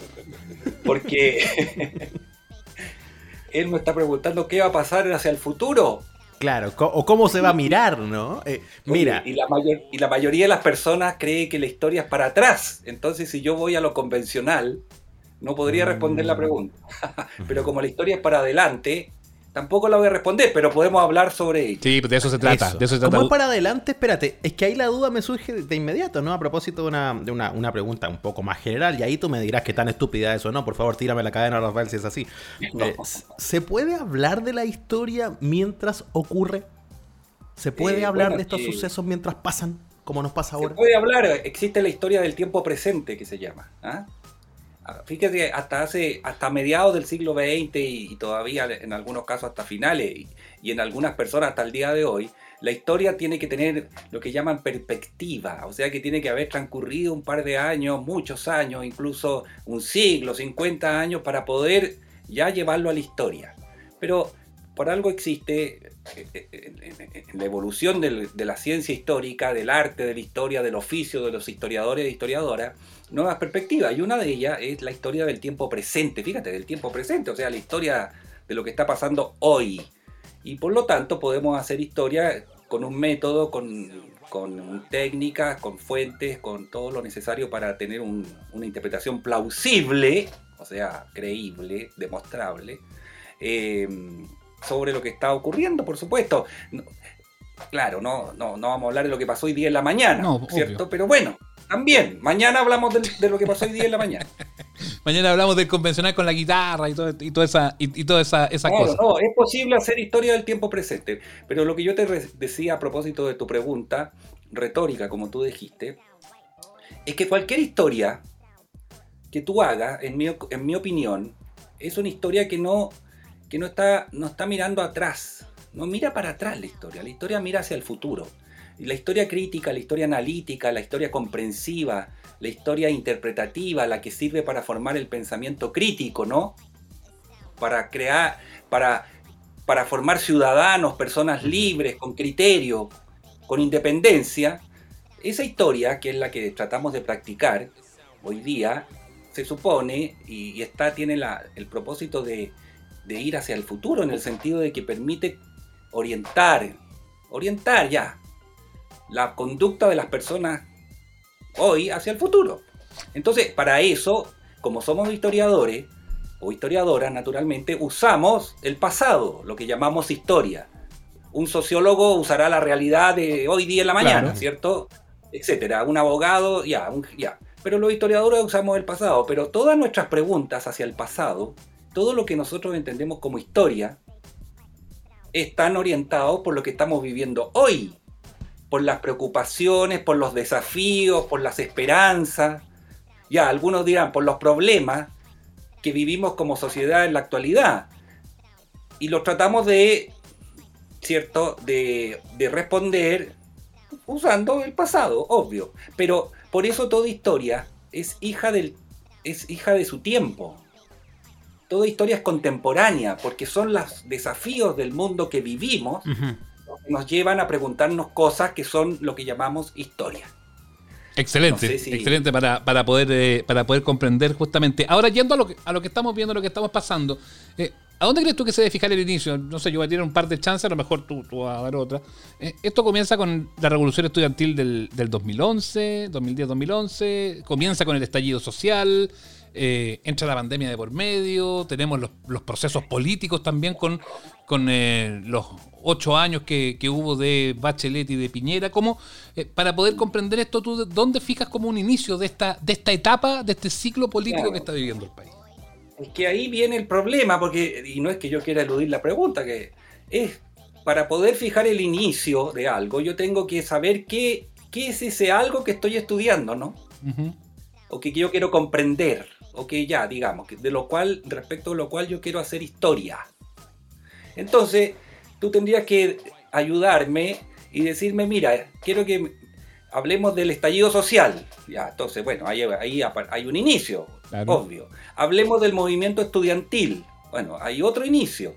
Porque [laughs] él me está preguntando qué va a pasar hacia el futuro. Claro, o cómo se va a mirar, ¿no? Eh, mira, Y la, mayor- y la mayoría de las personas cree que la historia es para atrás. Entonces, si yo voy a lo convencional, no podría responder Mm. la pregunta. [laughs] Pero como la historia es para adelante, tampoco la voy a responder, pero podemos hablar sobre ello. Sí, de eso se trata. eso. De eso se trata. Como es para adelante, espérate, es que ahí la duda me surge de- inmediato, ¿no? A propósito de una, de una, una pregunta un poco más general, y ahí tú me dirás qué tan estúpida es o no. Por favor, tírame la cadena, Rafael, si es así. No. Eh, ¿Se puede hablar de la historia mientras ocurre? ¿Se puede Eh, hablar bueno, de estos que- sucesos mientras pasan, como nos pasa Se ahora? puede hablar, existe la historia del tiempo presente que se llama. ¿ah? Ah, Fíjate, hasta hace, hasta mediados del siglo XX y, y todavía en algunos casos hasta finales y, y en algunas personas hasta el día de hoy, la historia tiene que tener lo que llaman perspectiva, o sea que tiene que haber transcurrido un par de años, muchos años, incluso un siglo, 50 años para poder ya llevarlo a la historia. Pero por algo existe eh, eh, en la evolución de la ciencia histórica, del arte, de la historia, del oficio de los historiadores e historiadoras, nuevas perspectivas. Y una de ellas es la historia del tiempo presente, fíjate, del tiempo presente, o sea, la historia de lo que está pasando hoy. Y por lo tanto podemos hacer historia con un método, con, con técnicas, con fuentes, con todo lo necesario para tener un- una interpretación plausible, o sea, creíble, demostrable, eh, sobre lo que está ocurriendo, por supuesto. No- claro, no, no, no vamos a hablar de lo que pasó hoy día en la mañana, No, ¿cierto? obvio. Pero bueno, también, mañana hablamos de, lo que pasó hoy día en la mañana. [laughs] Mañana hablamos del convencional con la guitarra y, todo, y toda esa, y, y toda esa, esa Claro, cosa. no, es posible hacer historia del tiempo presente. Pero lo que yo te decía a propósito de tu pregunta, retórica, como tú dijiste, es que cualquier historia que tú hagas, en mi, en mi opinión, es una historia que no, que no está, no está mirando atrás. No mira para atrás la historia. La historia mira hacia el futuro. Y la historia crítica, la historia analítica, la historia comprensiva, la historia interpretativa, la que sirve para formar el pensamiento crítico, ¿no? Para crear, para, para formar ciudadanos, personas libres, con criterio, con independencia. Esa historia, que es la que tratamos de practicar hoy día, se supone y, y está, tiene la- el propósito de, de ir hacia el futuro, en el sentido de que permite orientar, orientar ya la conducta de las personas hoy hacia el futuro. Entonces, para eso, como somos historiadores o historiadoras, naturalmente, usamos el pasado, lo que llamamos historia. Un sociólogo usará la realidad de hoy día en la mañana, Claro. ¿cierto? Etcétera. Un abogado, ya, un- ya. Pero los historiadores usamos el pasado. Pero todas nuestras preguntas hacia el pasado, todo lo que nosotros entendemos como historia, están orientados por lo que estamos viviendo hoy, por las preocupaciones, por los desafíos, por las esperanzas. Ya, algunos dirán por los problemas que vivimos como sociedad en la actualidad. Y los tratamos de, ¿cierto?, de, de responder usando el pasado, obvio. Pero por eso toda historia es hija, del, es hija de su tiempo. Toda historia es contemporánea, porque son los desafíos del mundo que vivimos Ujú. que nos llevan a preguntarnos cosas que son lo que llamamos historia. Excelente, No sé si- excelente para, para, poder, eh, para poder comprender justamente. Ahora, yendo a lo que, a lo que estamos viendo, a lo que estamos pasando, eh, ¿a dónde crees tú que se debe fijar el inicio? No sé, yo voy a tirar un par de chances, a lo mejor tú, tú vas a dar otra. Eh, esto comienza con la revolución estudiantil del, del 2011, 2010-2011, comienza con el estallido social, eh, entra la pandemia de por medio, tenemos los, los procesos políticos también con, con eh, los ocho años que, que hubo de Bachelet y de Piñera. ¿Cómo, eh, para poder comprender esto, tú dónde fijas como un inicio de esta, de esta etapa, de este ciclo político Claro. que está viviendo el país? Es que ahí viene el problema, porque, y no es que yo quiera eludir la pregunta, que es para poder fijar el inicio de algo, yo tengo que saber qué, qué es ese algo que estoy estudiando, ¿no? O que yo quiero comprender, o que ya, digamos, que de lo cual, respecto a lo cual yo quiero hacer historia. Entonces, tú tendrías que ayudarme y decirme, mira, quiero que hablemos del estallido social. Ya, entonces, bueno, ahí, ahí hay un inicio, Claro. obvio. Hablemos del movimiento estudiantil. Bueno, hay otro inicio.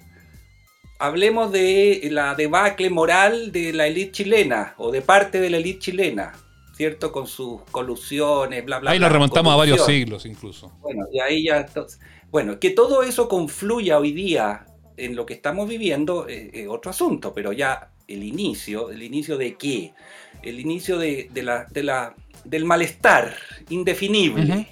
Hablemos de la debacle moral de la élite chilena o de parte de la élite chilena, ¿cierto? Con sus colusiones, bla, bla, Ahí bla. nos remontamos a varios siglos incluso. Bueno, y ahí ya. entonces- bueno, que todo eso confluya hoy día en lo que estamos viviendo eh, es otro asunto, pero ya el inicio, ¿el inicio de qué? El inicio de, de la, de la, del malestar indefinible.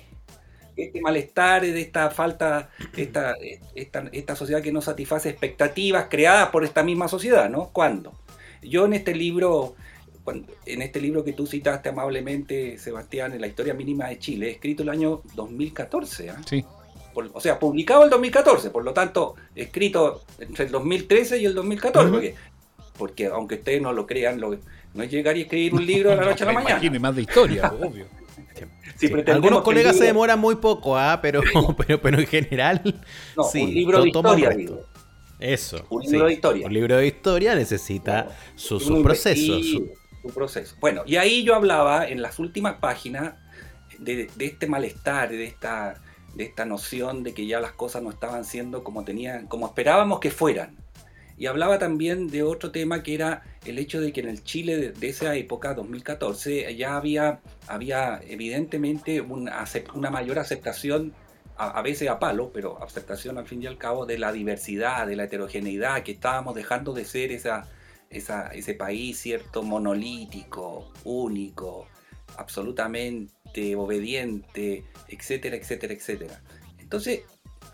Este malestar de esta falta, esta, esta, esta sociedad que no satisface expectativas creadas por esta misma sociedad, ¿no? ¿Cuándo? Yo en este libro, cuando- en este libro que tú citaste amablemente, Sebastián, en la historia mínima de Chile, escrito el año 2014, ¿ah? Sí. Por- o sea, publicado el 2014, por lo tanto, escrito entre el 2013 y el 2014, Ujú. porque, porque aunque ustedes no lo crean, lo- no es llegar y escribir un libro de la [laughs] noche a la mañana. y más de historia, [laughs] obvio. Sí. Algunos colegas se demoran muy poco, ¿ah? [laughs] pero, pero, pero en general. No, sí, un libro de historia, digo. Eso. Un sí. libro de historia. Un libro de historia necesita su, proceso. su- su proceso. Bueno, y ahí yo hablaba en las últimas páginas de, este malestar, de esta, de esta noción de que ya las cosas no estaban siendo como tenían, como esperábamos que fueran. Y hablaba también de otro tema que era el hecho de que en el Chile de, esa época, 2014, ya había, había evidentemente una, una mayor aceptación, a veces a palo, pero aceptación al fin y al cabo de la diversidad, de la heterogeneidad, que estábamos dejando de ser esa, esa, ese país, ¿cierto? Monolítico, único, absolutamente obediente, etcétera, etcétera, etcétera. Entonces,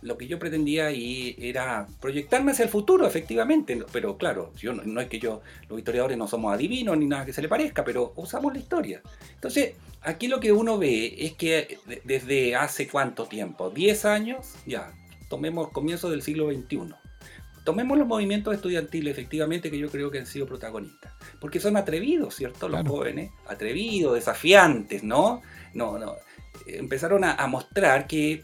lo que yo pretendía ahí era proyectarme hacia el futuro, efectivamente, pero claro, yo no, no es que yo, los historiadores no somos adivinos ni nada que se le parezca, pero usamos la historia. Entonces, aquí lo que uno ve es que de- desde hace cuánto tiempo, 10 años, ya, tomemos comienzo del siglo XXI. Tomemos los movimientos estudiantiles, efectivamente, que yo creo que han sido protagonistas. Porque son atrevidos, ¿cierto? Los Claro. jóvenes, atrevidos, desafiantes, ¿no? No, no. Empezaron a, a mostrar que,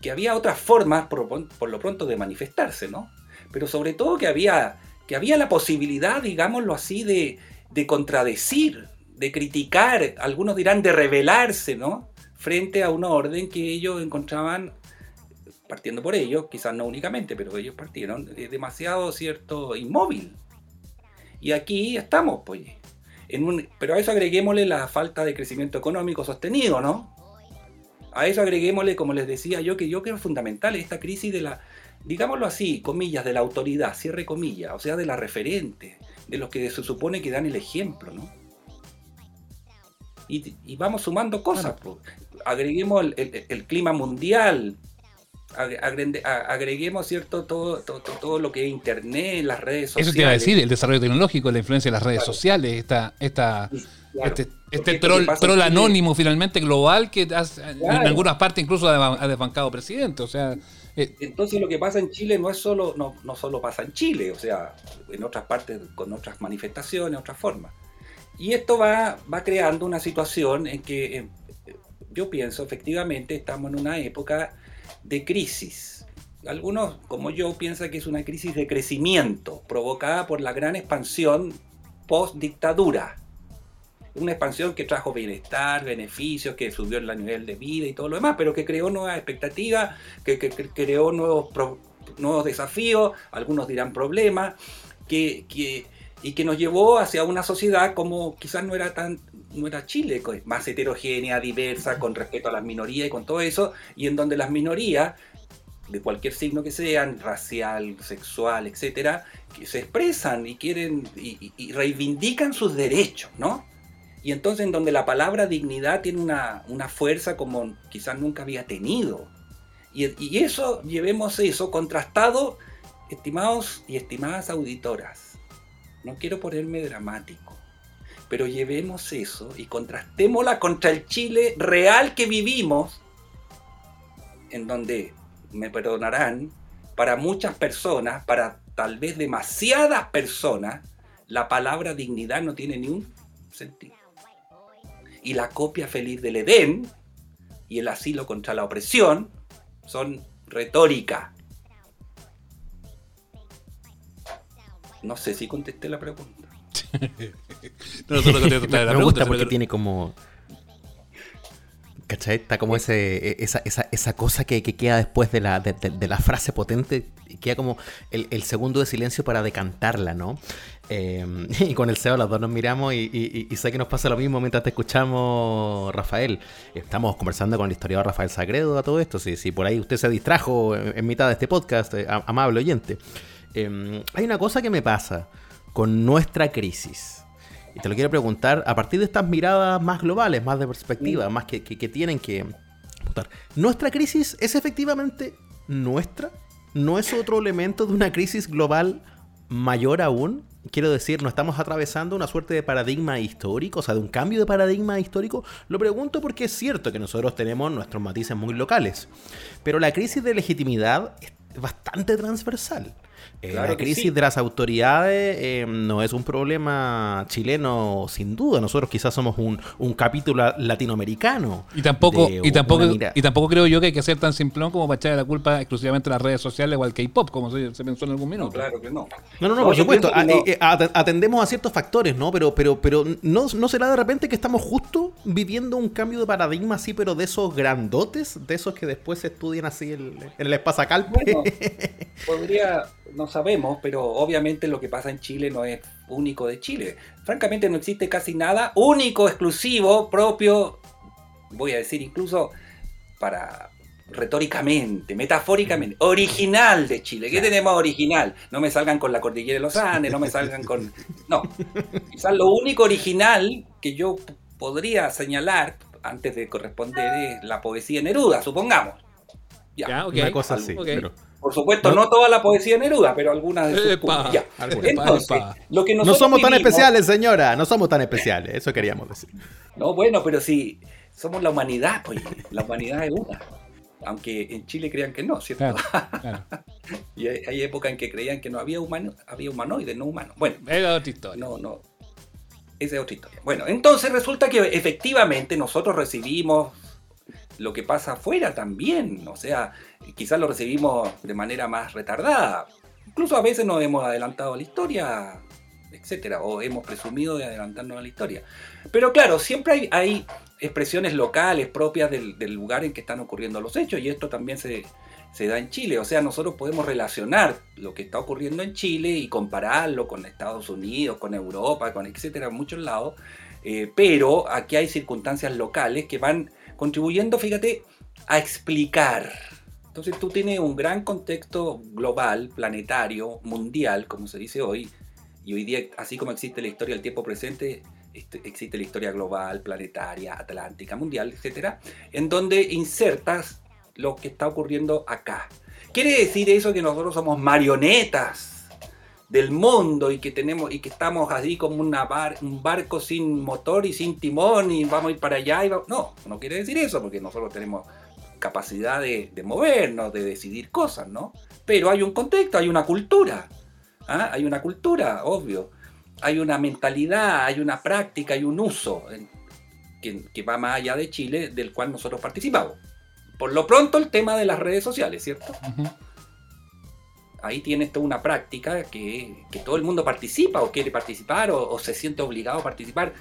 que había otras formas, por, por lo pronto, de manifestarse, ¿no? Pero sobre todo que había, que había la posibilidad, digámoslo así, de, de contradecir, de criticar, algunos dirán de rebelarse, ¿no? Frente a una orden que ellos encontraban partiendo por ellos, quizás no únicamente, pero ellos partieron eh, demasiado cierto inmóvil. Y aquí estamos, pues. En un, pero a eso agreguémosle la falta de crecimiento económico sostenido, ¿no? A eso agreguémosle, como les decía yo, que yo creo fundamental esta crisis de la, digámoslo así, comillas, de la autoridad, cierre comillas, o sea, de la referente, de los que se supone que dan el ejemplo, ¿no? Y, y vamos sumando cosas, pues. agreguemos el, el- el clima mundial, agre- agreguemos cierto todo, todo, todo- lo que es internet, las redes sociales. Eso te iba a decir, el desarrollo tecnológico, la influencia de las redes Claro. sociales, esta, esta, Claro. este, este troll, troll anónimo finalmente global que has- en algunas partes incluso ha, ha desbancado presidente. O sea, eh, Entonces lo que pasa en Chile no es solo, no, no solo pasa en Chile, o sea, en otras partes con otras manifestaciones, otras formas. Y esto va, va creando una situación en que eh, yo pienso efectivamente estamos en una época de crisis. Algunos, como yo, piensan que es una crisis de crecimiento provocada por la gran expansión post-dictadura. Una expansión que trajo bienestar, beneficios, que subió el nivel de vida y todo lo demás, pero que creó nuevas expectativas, que, que- creó nuevos, nuevos desafíos, algunos dirán problemas, que, que- y que nos llevó hacia una sociedad como quizás no era tan no era Chile, más heterogénea, diversa, con respeto a las minorías y con todo eso, y en donde las minorías, de cualquier signo que sean, racial, sexual, etcétera, se expresan y quieren y reivindican sus derechos, ¿no? Y entonces en donde la palabra dignidad tiene una, una fuerza como quizás nunca había tenido. Y, y eso, llevemos eso contrastado, estimados y estimadas auditoras. No quiero ponerme dramático, pero llevemos eso y contrastémosla contra el Chile real que vivimos, en donde, me perdonarán, para muchas personas, para tal vez demasiadas personas, la palabra dignidad no tiene ni un sentido. Y la copia feliz del Edén y el asilo contra la opresión son retórica. No sé si contesté la pregunta. [laughs] no solo contestaste la me, gusta porque que- tiene como. ¿Cachai? Está como ese, e- esa, esa, esa cosa que, que queda después de la, de, de- de la frase potente. Queda como el, el segundo de silencio para decantarla, ¿no? Eh, [laughs] y con el CEO los dos nos miramos y, y- y- y sé que nos pasa lo mismo mientras te escuchamos, Rafael. Estamos conversando con el historiador Rafael Sagredo a todo esto. Si, si por ahí usted se distrajo en, en mitad de este podcast, eh, amable oyente. Eh, hay una cosa que me pasa con nuestra crisis. Y te lo quiero preguntar a partir de estas miradas más globales, más de perspectiva, más que, tienen que... apuntar. ¿Nuestra crisis es efectivamente nuestra? ¿No es otro elemento de una crisis global mayor aún? Quiero decir, ¿no estamos atravesando una suerte de paradigma histórico? O sea, de un cambio de paradigma histórico. Lo pregunto porque es cierto que nosotros tenemos nuestros matices muy locales. Pero la crisis de legitimidad es bastante transversal. Eh, Claro la crisis sí. de las autoridades eh, no es un problema chileno sin duda. Nosotros quizás somos un, un capítulo latinoamericano. Y tampoco, de y tampoco, y tampoco creo yo que hay que ser tan simplón como para echarle la culpa exclusivamente a las redes sociales o al K-pop, como se, se pensó en algún No, minuto. claro que no. No, no, no, No, por supuesto. pienso que A- no. eh, at- atendemos a ciertos factores, ¿no? Pero, pero, pero no, no será de repente que estamos justo viviendo un cambio de paradigma así, pero de esos grandotes, de esos que después se estudian así en el espasacalpe. Bueno, podría, no sabemos, pero obviamente lo que pasa en Chile no es único de Chile. Francamente no existe casi nada único, exclusivo, propio, voy a decir incluso para retóricamente, metafóricamente, original de Chile. ¿Qué tenemos original? No me salgan con la cordillera de los Andes, no me salgan con... [laughs] No, quizás lo único original que yo podría señalar antes de corresponder es la poesía de Neruda, supongamos. Ya. Ya, ok. Una cosa así. Pero- Por supuesto, No. no, toda la poesía de Neruda, pero algunas de sus Epa, algunas. Entonces, Epa. lo que No nosotros somos tan vivimos- especiales, señora. No somos tan especiales. Eso queríamos decir. No, bueno, pero si somos la humanidad, pues la humanidad es una. Aunque en Chile crean que no, ¿cierto? Claro, claro. [laughs] Y hay, hay épocas en que creían que no había humano, había humanoides, no humanos. Bueno, Era otra historia. no, no. Esa es otra historia. Bueno, entonces resulta que efectivamente nosotros recibimos lo que pasa afuera también. O sea, quizás lo recibimos de manera más retardada. Incluso a veces nos hemos adelantado a la historia, etcétera, o hemos presumido de adelantarnos a la historia. Pero claro, siempre hay, expresiones locales propias del, lugar en que están ocurriendo los hechos, y esto también se, se da en Chile. O sea, nosotros podemos relacionar lo que está ocurriendo en Chile y compararlo con Estados Unidos, con Europa, con etcétera, en muchos lados. Eh, pero aquí hay circunstancias locales que van contribuyendo, fíjate, a explicar. Entonces tú tienes un gran contexto global, planetario, mundial, como se dice hoy, y hoy día, así como existe la historia del tiempo presente, este- existe la historia global, planetaria, atlántica, mundial, etcétera, en donde insertas lo que está ocurriendo acá. ¿Quiere decir eso que nosotros somos marionetas del mundo y que tenemos y que estamos así como un barco sin motor y sin timón y vamos a ir para allá y va- no, no quiere decir eso porque nosotros tenemos capacidad de, movernos, de decidir cosas, ¿no? Pero hay un contexto, hay una cultura, ¿ah? hay una cultura, obvio, hay una mentalidad, hay una práctica, hay un uso que, va más allá de Chile del cual nosotros participamos. Por lo pronto el tema de las redes sociales, ¿cierto? Ujú. Ahí tienes toda una práctica que, que todo el mundo participa o quiere participar o, o se siente obligado a participar,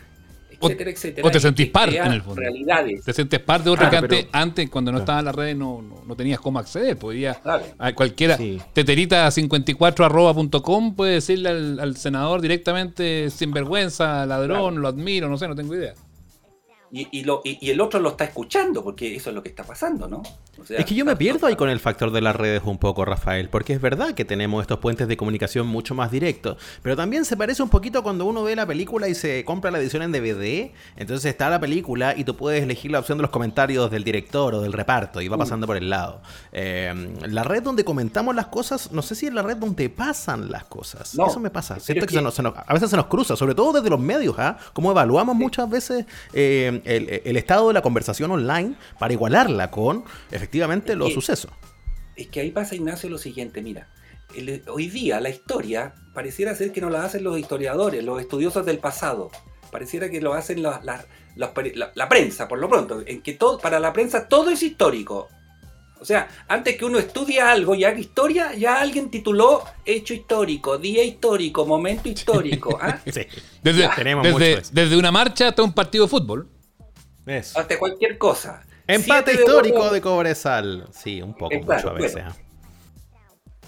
O- etcétera, etcétera. o te sentís parte, en el fondo. Realidades. Te sientes parte de otra Claro, que antes, pero- antes, cuando no Claro. estaba en las redes, no, no, no tenías cómo acceder. Podías, Claro. a cualquiera, Sí. teterita54.com puede decirle al, al senador directamente sinvergüenza, ladrón, lo admiro, no sé, no tengo idea. Y, y lo, y, y el otro lo está escuchando, porque eso es lo que está pasando, ¿no? O sea, Es que yo me pierdo ahí con el factor de las redes un poco, Rafael, porque es verdad que tenemos estos puentes de comunicación mucho más directos, pero también se parece un poquito cuando uno ve la película y se compra la edición en DVD, entonces está la película y tú puedes elegir la opción de los comentarios del director o del reparto y va pasando por el lado. Eh, la red donde comentamos las cosas, no sé si es la red donde pasan las cosas. No, Eso me pasa. Siento que, se nos- se nos- a veces se nos cruza, sobre todo desde los medios, ¿ah? Cómo evaluamos muchas veces eh, el, el estado de la conversación online para igualarla con efectivamente los sucesos. Es que ahí pasa, Ignacio, lo siguiente, mira. el- hoy día la historia pareciera ser que no la hacen los historiadores, los estudiosos del pasado. Pareciera que lo hacen la, la- la- la prensa, por lo pronto. En que todo, para la prensa todo es histórico. O sea, antes que uno estudie algo y haga historia, ya alguien tituló hecho histórico, día histórico, momento [laughs] histórico. ¿ah? Sí. Desde, Tenemos mucho desde, desde una marcha hasta un partido de fútbol. Eso. Hasta cualquier cosa. Empate Siete histórico de Cobresal. Sí, un poco, mucho claro, a veces. bueno. ¿ah?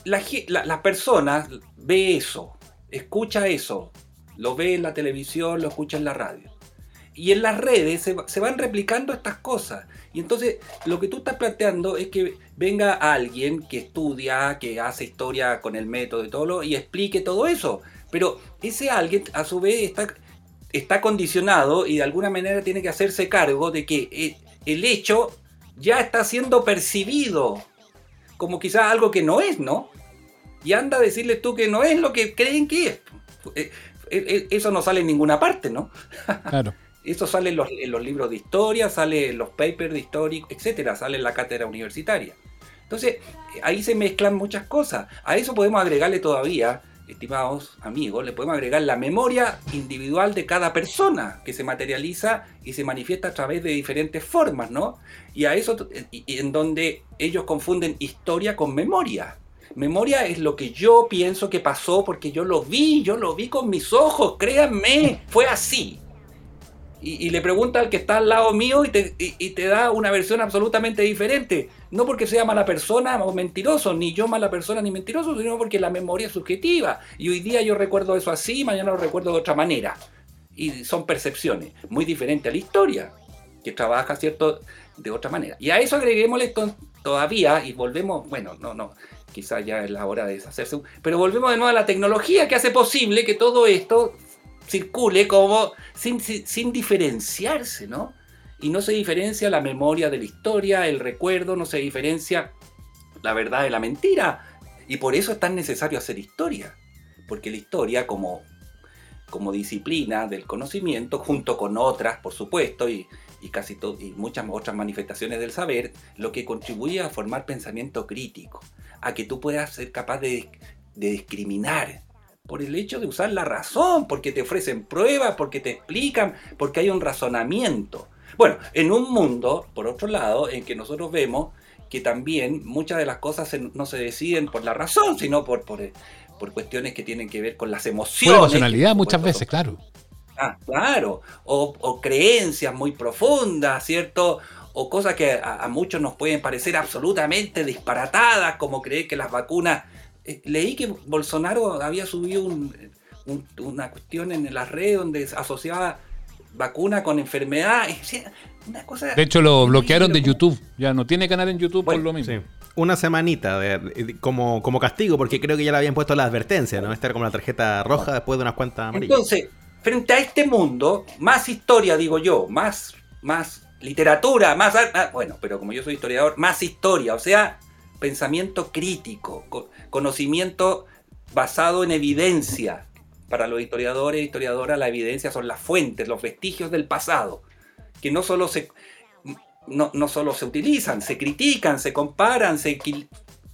la, la- la persona ve eso, escucha eso, lo ve en la televisión, lo escucha en la radio. Y en las redes se, se van replicando estas cosas. Y entonces lo que tú estás planteando es que venga alguien que estudia, que hace historia con el método y todo lo, y explique todo eso. Pero ese alguien a su vez está, está condicionado y de alguna manera tiene que hacerse cargo de que eh, el hecho ya está siendo percibido como quizás algo que no es, ¿no? Y anda a decirles tú que no es lo que creen que es. Eh, eh, Eso no sale en ninguna parte, ¿no? [laughs] Claro. Eso sale en los, en los libros de historia, sale en los papers de historia, etcétera, sale en la cátedra universitaria. Entonces, ahí se mezclan muchas cosas. A eso podemos agregarle todavía, estimados amigos, le podemos agregar la memoria individual de cada persona que se materializa y se manifiesta a través de diferentes formas, ¿no? Y a eso, en donde ellos confunden historia con memoria. Memoria es lo que yo pienso que pasó porque yo lo vi, yo lo vi con mis ojos, créanme, fue así. Y, le pregunta al que está al lado mío y te, y- te da una versión absolutamente diferente. No porque sea mala persona o mentiroso, ni yo mala persona ni mentiroso, sino porque la memoria es subjetiva. Y hoy día yo recuerdo eso así, mañana lo recuerdo de otra manera. Y son percepciones, muy diferentes a la historia, que trabaja, ¿cierto?, de otra manera. Y a eso agreguémosle to- todavía, y volvemos, bueno, no, no, quizás ya es la hora de deshacerse, pero volvemos de nuevo a la tecnología que hace posible que todo esto circule como sin, sin, diferenciarse, ¿no? Y no se diferencia la memoria de la historia, el recuerdo, no se diferencia la verdad de la mentira. Y por eso es tan necesario hacer historia. Porque la historia como, como disciplina del conocimiento, junto con otras, por supuesto, y, y casi y muchas otras manifestaciones del saber, lo que contribuye a formar pensamiento crítico, a que tú puedas ser capaz de, de discriminar, por el hecho de usar la razón, porque te ofrecen pruebas, porque te explican, porque hay un razonamiento. Bueno, en un mundo, por otro lado, en que nosotros vemos que también muchas de las cosas se- no se deciden por la razón, sino por, por, eh, por cuestiones que tienen que ver con las Por emociones. emocionalidad que, por muchas supuesto, veces, claro. Ah, claro. O, o creencias muy profundas, ¿cierto? O cosas que a, a muchos nos pueden parecer absolutamente disparatadas, como creer que las vacunas... Eh, leí que Bolsonaro había subido un- un- una cuestión en las redes donde asociaba vacuna con enfermedad. Una cosa... De hecho, lo bloquearon de YouTube. Ya no tiene canal en YouTube Bueno, por lo mismo. Sí. Una semanita de- de- como, como castigo, porque creo que ya le habían puesto la advertencia, ¿no? Esta era como la tarjeta roja después de unas cuantas amarillas. Entonces, frente a este mundo, más historia, digo yo, más, más literatura, más, ar- ah, bueno, pero como yo soy historiador, más historia, o sea, pensamiento crítico, co- conocimiento basado en evidencia. Para los historiadores e historiadoras, la evidencia son las fuentes, los vestigios del pasado, que no solo se, no, no solo se utilizan, se critican, se comparan, se...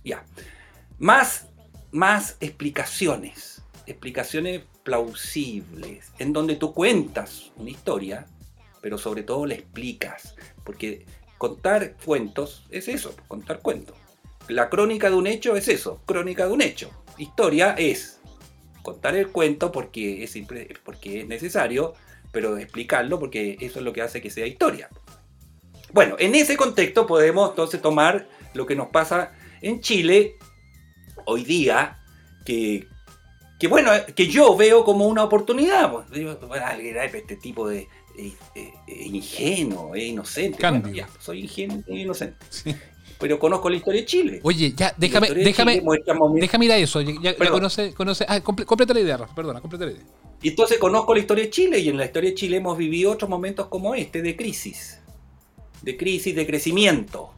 Ya. Más, más explicaciones, explicaciones plausibles, en donde tú cuentas una historia, pero sobre todo la explicas, porque contar cuentos es eso, contar cuentos. La crónica de un hecho es eso, crónica de un hecho. Historia es contar el cuento porque es, porque es necesario, pero explicarlo porque eso es lo que hace que sea historia. Bueno, en ese contexto podemos entonces tomar lo que nos pasa en Chile hoy día, que, que bueno, que yo veo como una oportunidad. pues. Digo, este tipo de eh, eh, eh, ingenuo, eh, inocente. Bueno, ya, soy ingenuo e inocente. Sí. Pero conozco la historia de Chile. Oye, ya, déjame, déjame, Chile déjame ir a eso. Ya, conoce, conoce. Ah, comple- completa la idea, Rafa. Perdona, completa la idea. Y entonces conozco la historia de Chile y en la historia de Chile hemos vivido otros momentos como este de crisis, de crisis, de crecimiento,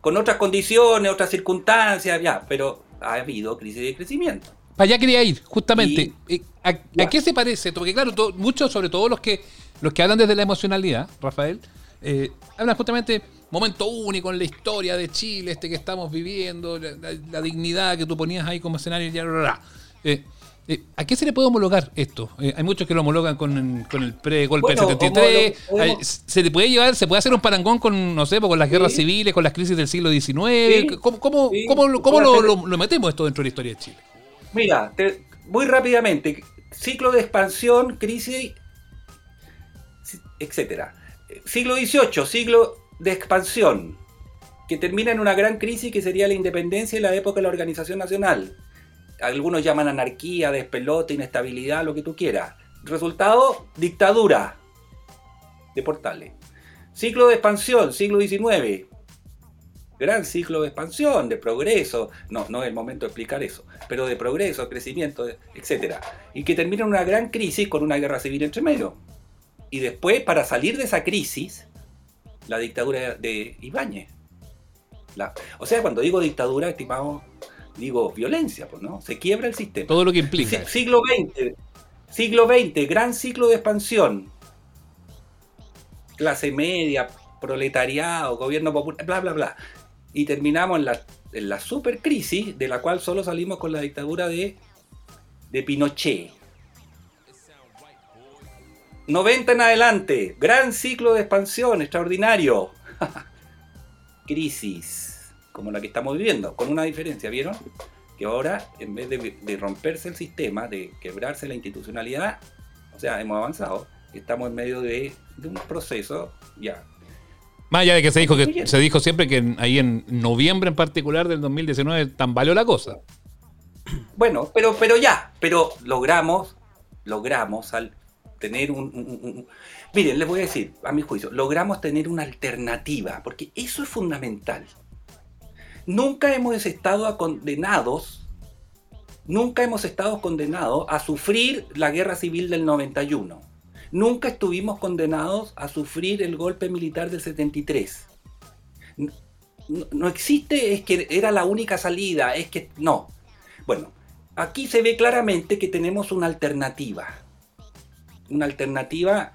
con otras condiciones, otras circunstancias, ya, pero ha habido crisis de crecimiento. Para allá quería ir, justamente. Eh, ¿A, qué se parece? Porque claro, muchos, sobre todo los que los que hablan desde la emocionalidad, Rafael, eh, hablan justamente momento único en la historia de Chile, este que estamos viviendo, la, la- la dignidad que tú ponías ahí como escenario, y bla, bla, bla. Eh, eh, ¿A qué se le puede homologar esto? Eh, hay muchos que lo homologan con, con el pre-golpe Bueno, del 73. homolo- ¿Se le puede llevar, se puede hacer un parangón con, no sé, con las guerras Sí. civiles, con las crisis del siglo XIX? Sí. ¿Cómo, cómo, Sí. cómo lo- cómo Puede lo, hacer- lo- lo metemos esto dentro de la historia de Chile? Mira, te- muy rápidamente, ciclo de expansión, crisis, etcétera. Siglo XVIII, siglo de expansión, que termina en una gran crisis que sería la independencia y la época de la organización nacional. Algunos llaman anarquía, despelote, inestabilidad, lo que tú quieras. Resultado, dictadura de Portales. Ciclo de expansión, siglo XIX. Gran ciclo de expansión, de progreso. No, no es el momento de explicar eso, pero de progreso, crecimiento, etc. Y que termina en una gran crisis con una guerra civil entre medio. Y después, para salir de esa crisis, la dictadura de Ibáñez. La- o sea, cuando digo dictadura, estimado, digo violencia, pues, ¿no? Se quiebra el sistema. Todo lo que implica. Si- siglo XX, siglo XX, gran ciclo de expansión. Clase media, proletariado, gobierno popular, bla, bla, bla. Y terminamos en la en la supercrisis de la cual solo salimos con la dictadura de, de Pinochet. 90 en adelante, gran ciclo de expansión, extraordinario. [laughs] Crisis, como la que estamos viviendo, con una diferencia, ¿vieron? Que ahora, en vez de, de romperse el sistema, de quebrarse la institucionalidad, o sea, hemos avanzado, estamos en medio de, de un proceso ya Más allá de que se dijo que se dijo siempre que ahí en noviembre en particular del 2019 tambaleó la cosa. Bueno, pero, pero ya, pero logramos, logramos al tener un, Miren, les voy a decir, a mi juicio, logramos tener una alternativa, porque eso es fundamental. Nunca hemos estado condenados, nunca hemos estado condenados a sufrir la guerra civil del 91. Nunca estuvimos condenados a sufrir el golpe militar del 73. No, no existe, es que era la única salida, es que no. Bueno, aquí se ve claramente que tenemos una alternativa. Una alternativa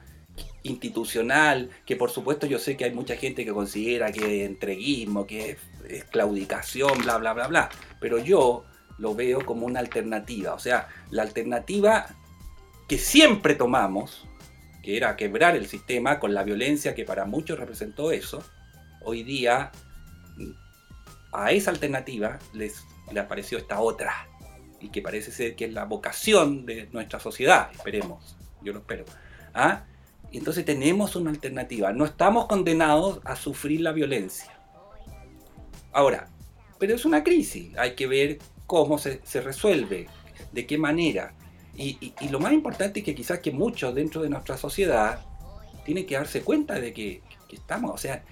institucional, que por supuesto yo sé que hay mucha gente que considera que es entreguismo, que es, claudicación, bla, bla, bla, bla. Pero yo lo veo como una alternativa. O sea, la alternativa que siempre tomamos, que era quebrar el sistema con la violencia que para muchos representó eso, hoy día a esa alternativa les, le apareció esta otra, y que parece ser que es la vocación de nuestra sociedad, esperemos, yo lo espero. ¿Ah? Entonces tenemos una alternativa, no estamos condenados a sufrir la violencia. Ahora, pero es una crisis, hay que ver cómo se, se resuelve, de qué manera. Y lo más importante es que quizás que muchos dentro de nuestra sociedad tienen que darse cuenta de que, que estamos, o sea,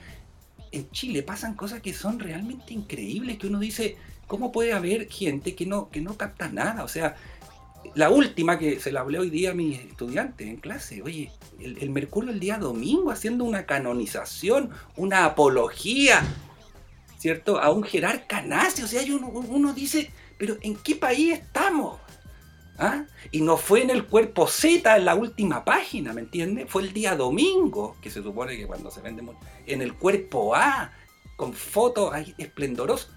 en Chile pasan cosas que son realmente increíbles, que uno dice, ¿cómo puede haber gente que no, que no capta nada? O sea, la última que se la hablé hoy día a mis estudiantes en clase, oye, el, Mercurio el día domingo haciendo una canonización, una apología, ¿cierto? A un jerarca nazi, o sea, uno, uno dice, pero ¿en qué país estamos? ¿Ah? Y no fue en el cuerpo Z en la última página, ¿me entiendes? Fue el día domingo, que se supone que cuando se vende en el cuerpo A, con fotos ahí esplendorosas.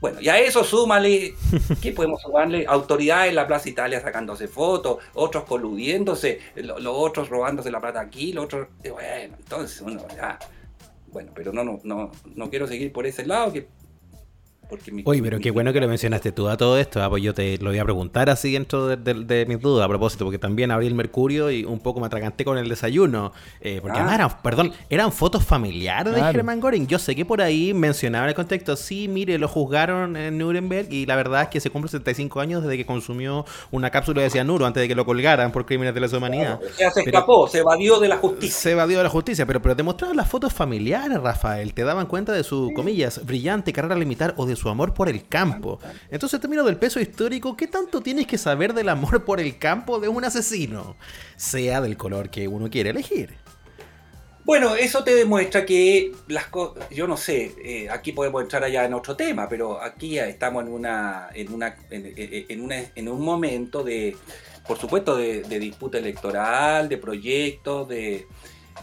Bueno, y a eso súmale, ¿qué podemos sumarle? Autoridades en la Plaza Italia sacándose fotos, otros coludiéndose, lo- los otros robándose la plata aquí, los otros... Bueno, entonces uno ya... Bueno, pero no, no, no, no quiero seguir por ese lado, que... Porque mi- Oye, pero mi- qué bueno que lo mencionaste tú a todo esto. ah, pues yo te lo voy a preguntar así dentro de, de- de mis dudas a propósito, porque también abrí el Mercurio y un poco me atraganté con el desayuno. eh, porque Ah. además eran, perdón, eran fotos familiares de. Germán Göring. Yo sé que por ahí mencionaba en el contexto, sí, mire, lo juzgaron en Nuremberg y la verdad es que se cumple 75 años desde que consumió una cápsula de cianuro antes de que lo colgaran por crímenes de lesa humanidad. O sea, se Pero- escapó, se evadió de la justicia. Se evadió de la justicia, pero, pero te mostraban las fotos familiares, Rafael. Te daban cuenta de su, comillas, brillante carrera militar o de su amor por el campo. Entonces, en términos del peso histórico, ¿qué tanto tienes que saber del amor por el campo de un asesino? Sea del color que uno quiere elegir. Bueno, eso te demuestra que las cosas, yo no sé, eh, aquí podemos entrar allá en otro tema, pero aquí estamos en una, en una, en, en- en una- en un momento de, por supuesto, de, de disputa electoral, de proyectos, de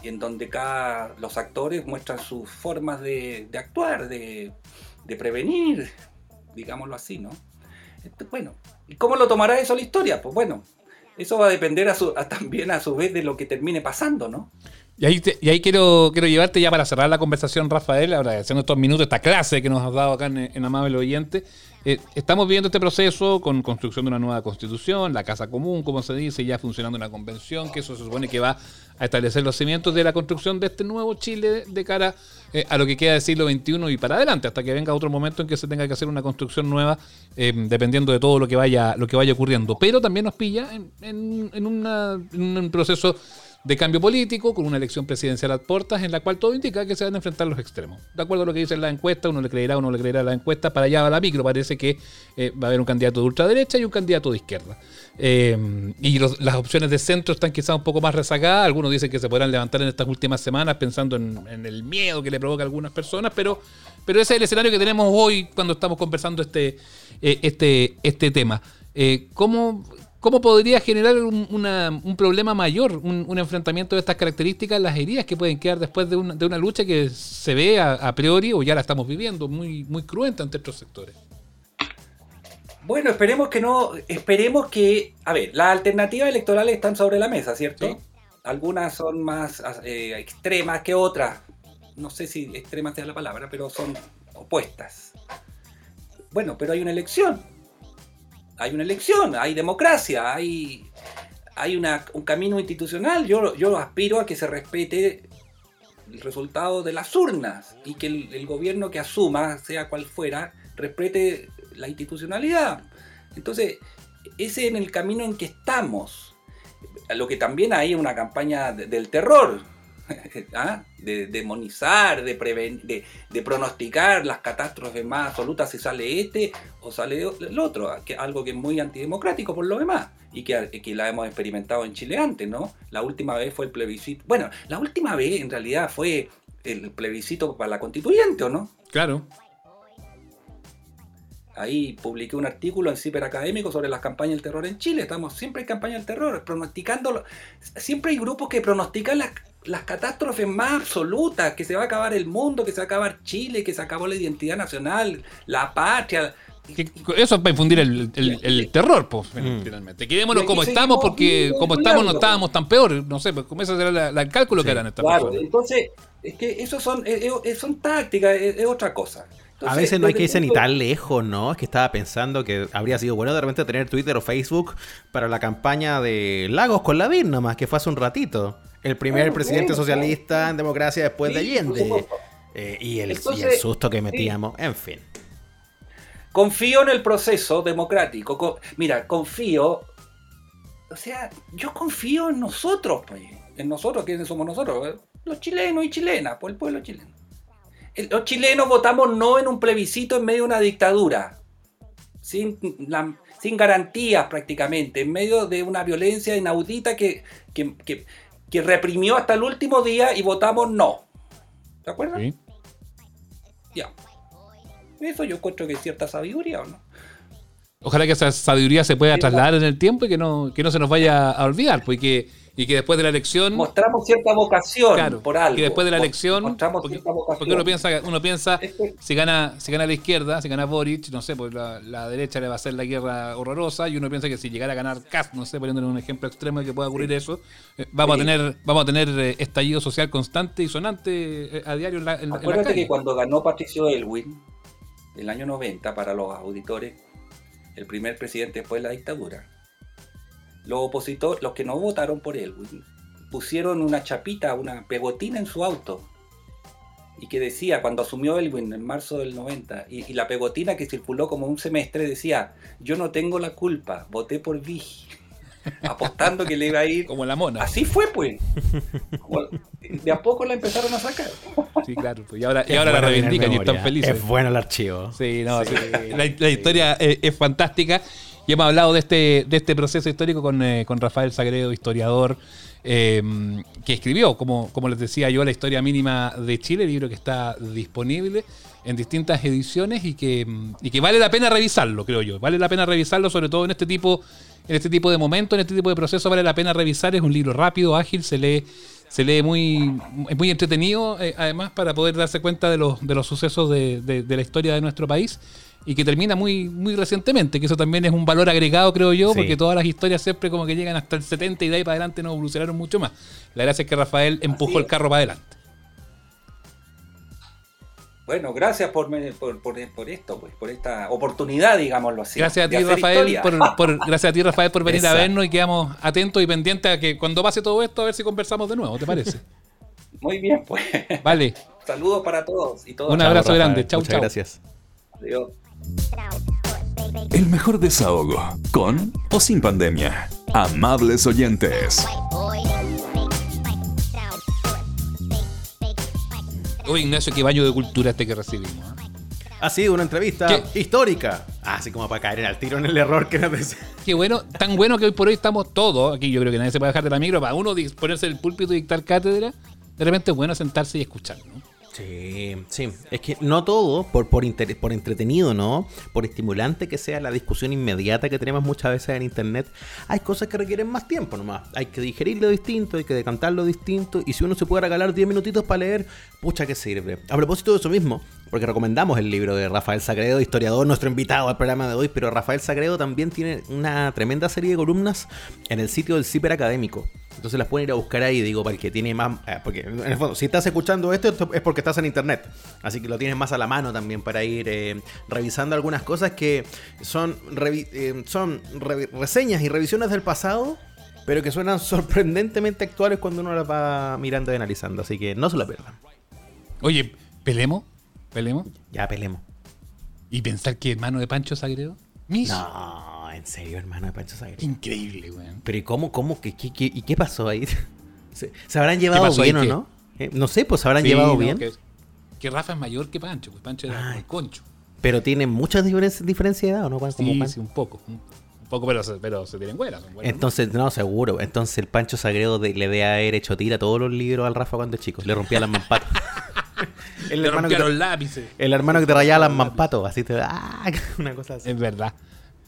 en donde cada los actores muestran sus formas de, de actuar, de, de prevenir, digámoslo así, ¿no? Bueno, ¿y cómo lo tomará eso la historia? Pues bueno, eso va a depender a su- a- también a su vez de lo que termine pasando, ¿no? Y ahí, te- y ahí quiero, quiero llevarte ya para cerrar la conversación, Rafael, agradeciendo estos minutos, esta clase que nos has dado acá en, en Amable Oyente. Eh, estamos viviendo este proceso con construcción de una nueva constitución, la Casa Común, como se dice, ya funcionando una convención, que eso se supone que va a establecer los cimientos de la construcción de este nuevo Chile de cara eh, a lo que queda del siglo XXI y para adelante, hasta que venga otro momento en que se tenga que hacer una construcción nueva, eh, dependiendo de todo lo que vaya, lo que vaya ocurriendo. Pero también nos pilla en, en- en una- en un proceso de cambio político, con una elección presidencial a puertas, en la cual todo indica que se van a enfrentar los extremos. De acuerdo a lo que dice la encuesta, uno le creerá o no le creerá la encuesta, para allá va la micro, parece que eh, va a haber un candidato de ultraderecha y un candidato de izquierda. Eh, y las opciones de centro están quizás un poco más rezagadas, algunos dicen que se podrán levantar en estas últimas semanas pensando en, el miedo que le provoca a algunas personas, pero, pero ese es el escenario que tenemos hoy cuando estamos conversando este, eh, este, este tema. ¿cómo, ¿cómo podría generar un, una- un problema mayor, un, un enfrentamiento de estas características, las heridas que pueden quedar después de una, de una lucha que se ve a, a priori o ya la estamos viviendo, muy, muy cruenta entre otros sectores? Bueno, esperemos que no, esperemos que, a ver, las alternativas electorales están sobre la mesa, ¿cierto? Sí. Algunas son más eh, extremas que otras. No sé si extrema sea la palabra, pero son opuestas. Bueno, pero hay una elección. Hay una elección, hay democracia, hay, hay una- un camino institucional. Yo, yo aspiro a que se respete el resultado de las urnas y que el, gobierno que asuma, sea cual fuera, respete la institucionalidad. Entonces, ese es en el camino en que estamos. Lo que también hay es una campaña de- del terror, [laughs] ¿ah? de demonizar, de, de, de pronosticar las catástrofes más absolutas si sale este o sale el otro, que, algo que es muy antidemocrático por lo demás y que, que la hemos experimentado en Chile antes, ¿no? La última vez fue el plebiscito. Bueno, la última vez en realidad fue el plebiscito para la constituyente, ¿o no? Claro. Ahí publiqué un artículo en Ciper Académico sobre las campañas del terror en Chile. Estamos siempre en campaña del terror, pronosticando. Siempre hay grupos que pronostican las, las catástrofes más absolutas: que se va a acabar el mundo, que se va a acabar Chile, que se acabó la identidad nacional, la patria. Que- Eso es para infundir el, el- el terror, pues, Mm. finalmente. Quedémonos como estamos, porque como estamos no estábamos tan peor. No sé, pues como ese será la- la- el cálculo que harán estas Claro, personas. entonces, es que eso son, es- es- son tácticas, es, es otra cosa. A veces no hay que irse ni tan lejos, ¿no? Es que estaba pensando que habría sido bueno de repente tener Twitter o Facebook para la campaña de Lagos con la VIN nomás, que fue hace un ratito. El primer presidente socialista en democracia después de Sí, Allende. Eh, y, el, y el susto que sí. metíamos, en fin. Confío en el proceso democrático. Co- Mira, confío. O sea, yo confío en nosotros, pues. En nosotros, ¿quiénes somos nosotros? Eh, Los chilenos y chilenas, por el pueblo chileno. Los chilenos votamos no en un plebiscito en medio de una dictadura. Sin, la- sin garantías prácticamente. En medio de una violencia inaudita que, que, que- que reprimió hasta el último día y votamos no. ¿Te acuerdas? Sí. Ya. Eso yo encuentro que es cierta sabiduría, ¿o no? Ojalá que esa sabiduría se pueda trasladar en el tiempo y que no, que no se nos vaya a olvidar, pues, y que, después de la elección. mostramos cierta vocación Claro, por algo. que después de la elección, mostramos porque, cierta vocación. porque uno piensa, uno piensa Este- si gana, si gana la izquierda, si gana Boric, no sé, pues la, la derecha le va a hacer la guerra horrorosa, y uno piensa que si llegara a ganar Cast, no sé, poniéndole un ejemplo extremo de que pueda ocurrir eso, eh, vamos Sí. a tener, vamos a tener eh, estallido social constante y sonante eh, a diario en la, en, en la Acuérdate calle. que cuando ganó Patricio Elwin, el año 90, para los auditores, el primer presidente después de la dictadura, los opositores, los que no votaron por Elwin, pusieron una chapita, una pegotina en su auto. Y que decía, cuando asumió Elwin en marzo del 90, y, y la pegotina que circuló como un semestre decía, yo no tengo la culpa, voté por Vigi, [laughs] apostando que le iba a ir Como la mona. Así fue, pues. Como- De a poco la empezaron a sacar. Sí, claro. pues, y ahora, y Es ahora la reivindican y están felices. Es bueno el archivo. Sí, no, sí. La, la historia es, es fantástica. Y hemos hablado de este, de este proceso histórico con, eh, con Rafael Sagredo, historiador, eh, que escribió, como, como les decía yo, la historia mínima de Chile, libro que está disponible en distintas ediciones y que, y que vale la pena revisarlo, creo yo. Vale la pena revisarlo, sobre todo en este tipo, en este tipo de momentos, en este tipo de procesos, vale la pena revisar. Es un libro rápido, ágil, se lee, se lee muy, es muy entretenido, eh, además, para poder darse cuenta de los, de los sucesos de, de- de la historia de nuestro país y que termina muy, muy recientemente, que eso también es un valor agregado, creo yo, Sí. porque todas las historias siempre como que llegan hasta el 70 y de ahí para adelante no evolucionaron mucho más. La gracia es que Rafael empujó el carro para adelante. Bueno, gracias por, me- por, por- por esto, pues, por esta oportunidad, digámoslo así. Gracias a ti, Rafael, por, por- gracias a ti, Rafael, por venir a vernos y quedamos atentos y pendientes a que cuando pase todo esto, a ver si conversamos de nuevo, ¿te parece? [laughs] Muy bien, pues. Vale, Saludos para todos y todas. Un abrazo Rafael. grande. Chau, Muchas chau. gracias. Adiós. El mejor desahogo, con o sin pandemia. Amables oyentes. Uy, Ignacio, qué baño de cultura este que recibimos. ¿eh? Ha sido una entrevista ¿Qué? histórica. Así como para caer en el tiro en el error que nos decía. Qué bueno, tan bueno que hoy por hoy estamos todos, aquí yo creo que nadie se puede dejar de la micro, para uno ponerse el púlpito y dictar cátedra, de repente es bueno sentarse y escuchar, ¿no? Sí, sí. Es que no todo, por, por, por entretenido, ¿no? Por estimulante que sea la discusión inmediata que tenemos muchas veces en internet, hay cosas que requieren más tiempo nomás. Hay que digerirlo distinto, hay que decantarlo distinto. Y si uno se puede regalar 10 minutitos para leer, pucha que sirve. A propósito de eso mismo, porque recomendamos el libro de Rafael Sagredo, historiador, nuestro invitado al programa de hoy, pero Rafael Sagredo también tiene una tremenda serie de columnas en el sitio del Ciper Académico. Entonces las pueden ir a buscar ahí, digo, para el que tiene más... eh, porque en el fondo, si estás escuchando esto es porque estás en internet. Así que lo tienes más a la mano también para ir eh, revisando algunas cosas que son, eh, son re- reseñas y revisiones del pasado, pero que suenan sorprendentemente actuales cuando uno las va mirando y analizando. Así que no se lo pierdan. Oye, pelemos, pelemos. Ya pelemos. Y pensar que hermano de Pancho Sagredo. Mish. No, en serio, hermano de Pancho Sagredo. Increíble, weón. Pero ¿y cómo, cómo, qué, qué, qué- y qué pasó ahí? [laughs] ¿Se, se habrán llevado bien o no? Eh, no sé, pues se habrán Sí, llevado no, bien. Que, que Rafa es mayor que Pancho, pues Pancho era Ay. el concho. Pero tienen muchas diferencias diferencia de edad, ¿o ¿no? Como Sí, Pan- sí, un poco. Un, poco, pero se, pero se tienen buenas. Son buenas, ¿no? Entonces, no, seguro. Entonces el Pancho Sagredo de- le debe haber hecho tira todos los libros al Rafa cuando chico. Le rompía las mampatas. [laughs] [laughs] el, hermano que te, los lápices. el hermano que te rayaba las mampatos. Así te... ¡Ah! [laughs] Una cosa así. Es verdad.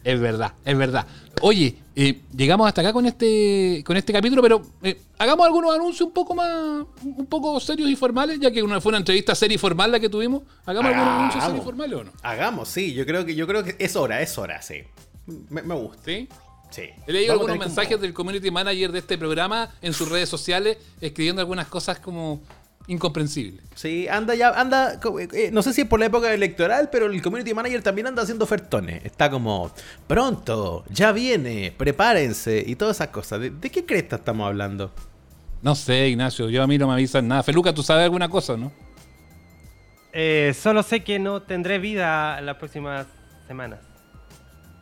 Es verdad, es verdad. Oye, eh, llegamos hasta acá con este con este capítulo, pero eh, hagamos algunos anuncios un poco más, un poco serios y formales, ya que una, fue una entrevista seria y formal la que tuvimos. Hagamos algunos Hagamos. anuncios serios y formales o no. Hagamos, sí. Yo creo que, yo creo que es hora, es hora, sí. Me, me gusta. ¿Sí? Sí. He leído Vamos algunos mensajes del community manager de este programa en sus redes sociales, escribiendo algunas cosas como incomprensibles. Sí, anda ya, anda, co- eh, no sé si es por la época electoral, pero el community manager también anda haciendo ofertones. Está como, pronto, ya viene, prepárense y todas esas cosas. ¿De, de qué cresta estamos hablando? No sé, Ignacio, yo a mí no me avisan nada. Feluca, ¿tú sabes alguna cosa, no? Eh, solo sé que no tendré vida en las próximas semanas.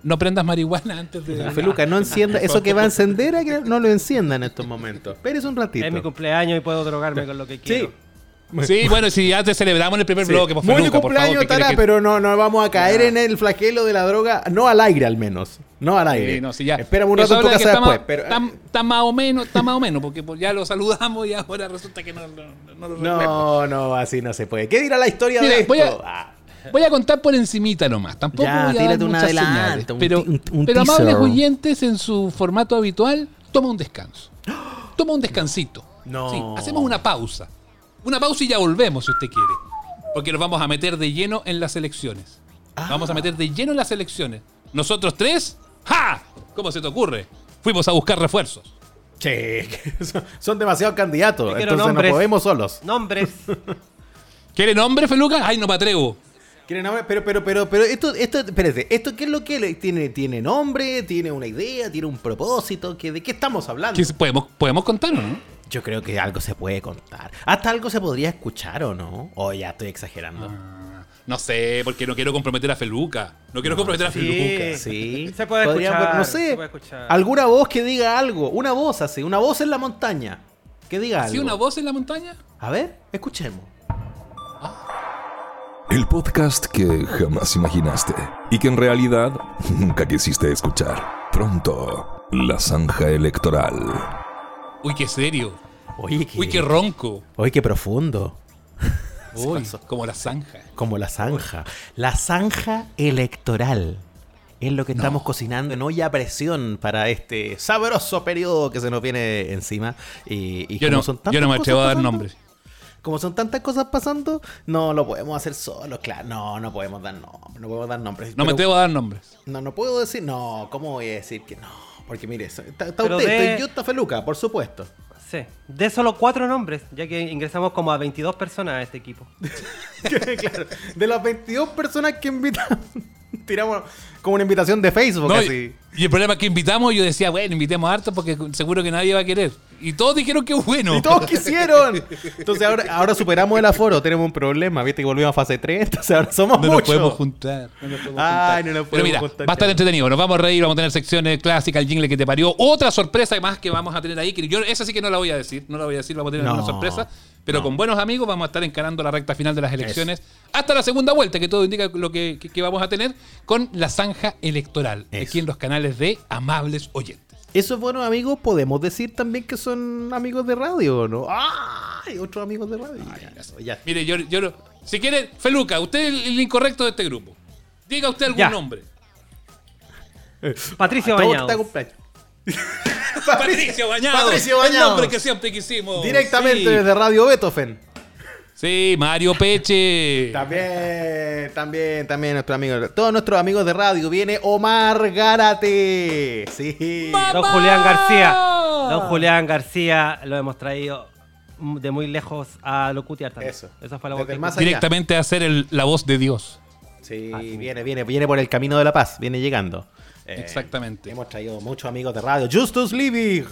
No prendas marihuana antes de... Feluca, no encienda, eso que va a encender, a que no lo encienda en estos momentos. Espérese un ratito. Es mi cumpleaños y puedo drogarme con lo que quiero. Sí, bueno, si ya te celebramos el primer Sí. bloque, pues, Muy Feluca, por favor, cumpleaños, ¿qué quieres Tara, que- pero no, no vamos a caer en el flagelo de la droga, no al aire al menos. No al aire. Sí, no, sí, ya. Espérame un rato en tu casa después. más- Pero, está, más o menos, está más o menos, porque pues, ya lo saludamos y ahora resulta que no, no, no lo recuerdo. no, no, así no se puede. ¿Qué dirá la historia Mira, de esto? voy a- Ah. Voy a contar por encimita nomás. Tampoco Ya, voy a tírate dar muchas señales. un pero ti- un- un pero amables oyentes, en su formato habitual, toma un descanso. Toma un descansito. No. Sí, hacemos una pausa. Una pausa y ya volvemos, si usted quiere. Porque nos vamos a meter de lleno en las elecciones. Nos Vamos a meter de lleno en las elecciones. Nosotros tres, ¡ja! ¿Cómo se te ocurre? Fuimos a buscar refuerzos. Che, son, demasiados candidatos. Entonces nombres. no podemos solos. Nombres. [laughs] ¿Quiere nombre, Feluca? Ay, no me atrevo. ¿Quieren nombres? Pero, pero, pero, pero, esto, esto, espérate, ¿esto qué es lo que le- tiene? ¿Tiene nombre? ¿Tiene una idea? ¿Tiene un propósito? ¿Qué, ¿De qué estamos hablando? ¿Qué ¿Podemos, podemos contar o no? Yo creo que algo se puede contar. Hasta algo se podría escuchar o no. O ya estoy exagerando. Ah, No sé, porque no quiero comprometer a Feluca. No quiero comprometer a sí. Feluca. Sí. [laughs] Se puede Podríamos- escuchar, No se sé. puede escuchar. Alguna voz que diga algo. Una voz así. Una voz en la montaña. Que diga algo. ¿Sí una voz en la montaña? A ver, escuchemos. El podcast que jamás imaginaste y que en realidad [laughs] nunca quisiste escuchar. Pronto, la zanja electoral. Uy, qué serio. Oye, qué, Uy, qué ronco. Oye, qué profundo. Uy, [laughs] como la zanja. Como la zanja. La zanja electoral. Es lo que estamos cocinando en olla a presión para este sabroso periodo que se nos viene encima. Y, y Yo no, son yo no me atrevo a dar nombres. Como son tantas cosas pasando, no lo podemos hacer solos, claro. No, no podemos dar nombres. No podemos dar nombres. No me atrevo a dar nombres. No, no puedo decir. No, ¿cómo voy a decir que no? Porque mire, está, usted, de- estoy yo, está Feluca, por supuesto. Sí. De solo cuatro nombres, ya que ingresamos como a 22 personas a este equipo. [laughs] claro, de las 22 personas que invitamos, [laughs] tiramos como una invitación de Facebook, No, así. y, y el problema es que invitamos, yo decía, bueno, invitemos a harto porque seguro que nadie va a querer. Y todos dijeron que bueno. Y todos quisieron. [laughs] Entonces ahora, ahora superamos el aforo, tenemos un problema, viste que volvimos a fase 3, entonces ahora somos No nos muchos. podemos juntar. No nos podemos Ay, juntar. no nos Pero podemos mira, juntar. va a estar entretenido. Nos vamos a reír, vamos a tener secciones clásicas, el jingle que te parió. Otra sorpresa más que vamos a tener ahí. Que yo esa sí que no la voy a decir. No la voy a decir, vamos a tener No, alguna sorpresa. Pero no. con buenos amigos vamos a estar encarando la recta final de las elecciones. Hasta la segunda vuelta, que todo indica lo que, que- que vamos a tener con la zanja electoral. Eso. Aquí en los canales de Amables Oyentes. Esos buenos amigos podemos decir también que son amigos de radio, ¿no? Hay otros amigos de radio. Ya, ya. Mire, yo, yo no- si quiere, Feluca, usted es el incorrecto de este grupo. Diga usted algún Ya. nombre. Patricio Bañados. [laughs] Patricio Bañados. Patricio El Bañados. nombre que siempre quisimos. Directamente Sí. desde Radio Beethoven. Sí, Mario Peche. También, también, también nuestros amigos. Todos nuestros amigos de radio. Viene Omar Gárate. Sí. Don Julián García. Don Julián García lo hemos traído de muy lejos a locutear también. Eso. Esa fue la voz el que- más allá. Directamente a hacer el- la voz de Dios. Sí, Así viene, viene, viene por el camino de la paz. Viene llegando. Eh, Exactamente. Hemos traído muchos amigos de radio. Justus Living.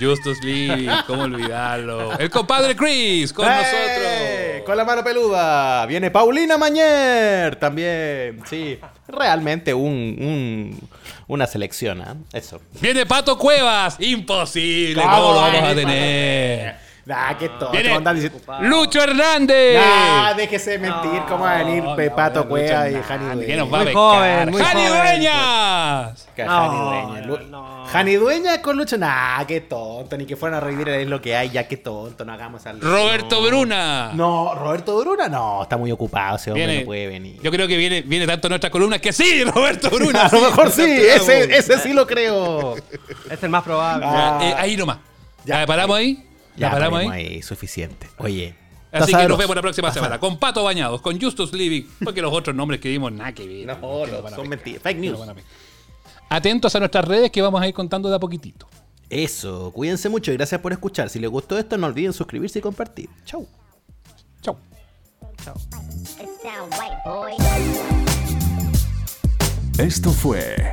Justus Lee, ¿cómo olvidarlo? El compadre Chris con ¡Eh! nosotros. Con la mano peluda. Viene Paulina Mañer. También. Sí. Realmente un, un- una selección. ¿ah? Eso. Viene Pato Cuevas. Imposible. ¿Cómo ¿Cómo lo vamos a tener? Ah, qué tonto. Viene ¿cómo andan diciendo? Lucho Hernández. Ah, déjese de mentir. ¿Cómo va a venir No, Pepato no, Cueva Lucho y Jani Hernández, ¿qué Dueñas? Muy joven, muy ¡Jani joven. Dueñas! Jani Dueñas. con Lucho. Nah, qué tonto. Ni que fueran a revivir es lo que hay. Ya qué tonto. No hagamos algo. Roberto no. Bruna. No, Roberto Bruna no. Está muy ocupado ese hombre. Viene- no puede venir. Yo creo que viene, viene tanto en nuestras columnas que sí, Roberto [laughs] Bruna. a lo mejor sí. Ese, ese sí lo creo. Es el más probable. Ah. Eh, ahí nomás. Ya. Ya, paramos ahí. Ya, paramos ahí. paremos Suficiente. Oye. Así que nos vemos la próxima semana con Pato Bañados, con Justus Living, porque los otros nombres que dimos nada que ver. No, no, van a son mentiras. Fake news. Atentos a nuestras redes que vamos a ir contando de a poquitito. Eso. Cuídense mucho y gracias por escuchar. Si les gustó esto, no olviden suscribirse y compartir. Chau. Chau. Boy. Esto fue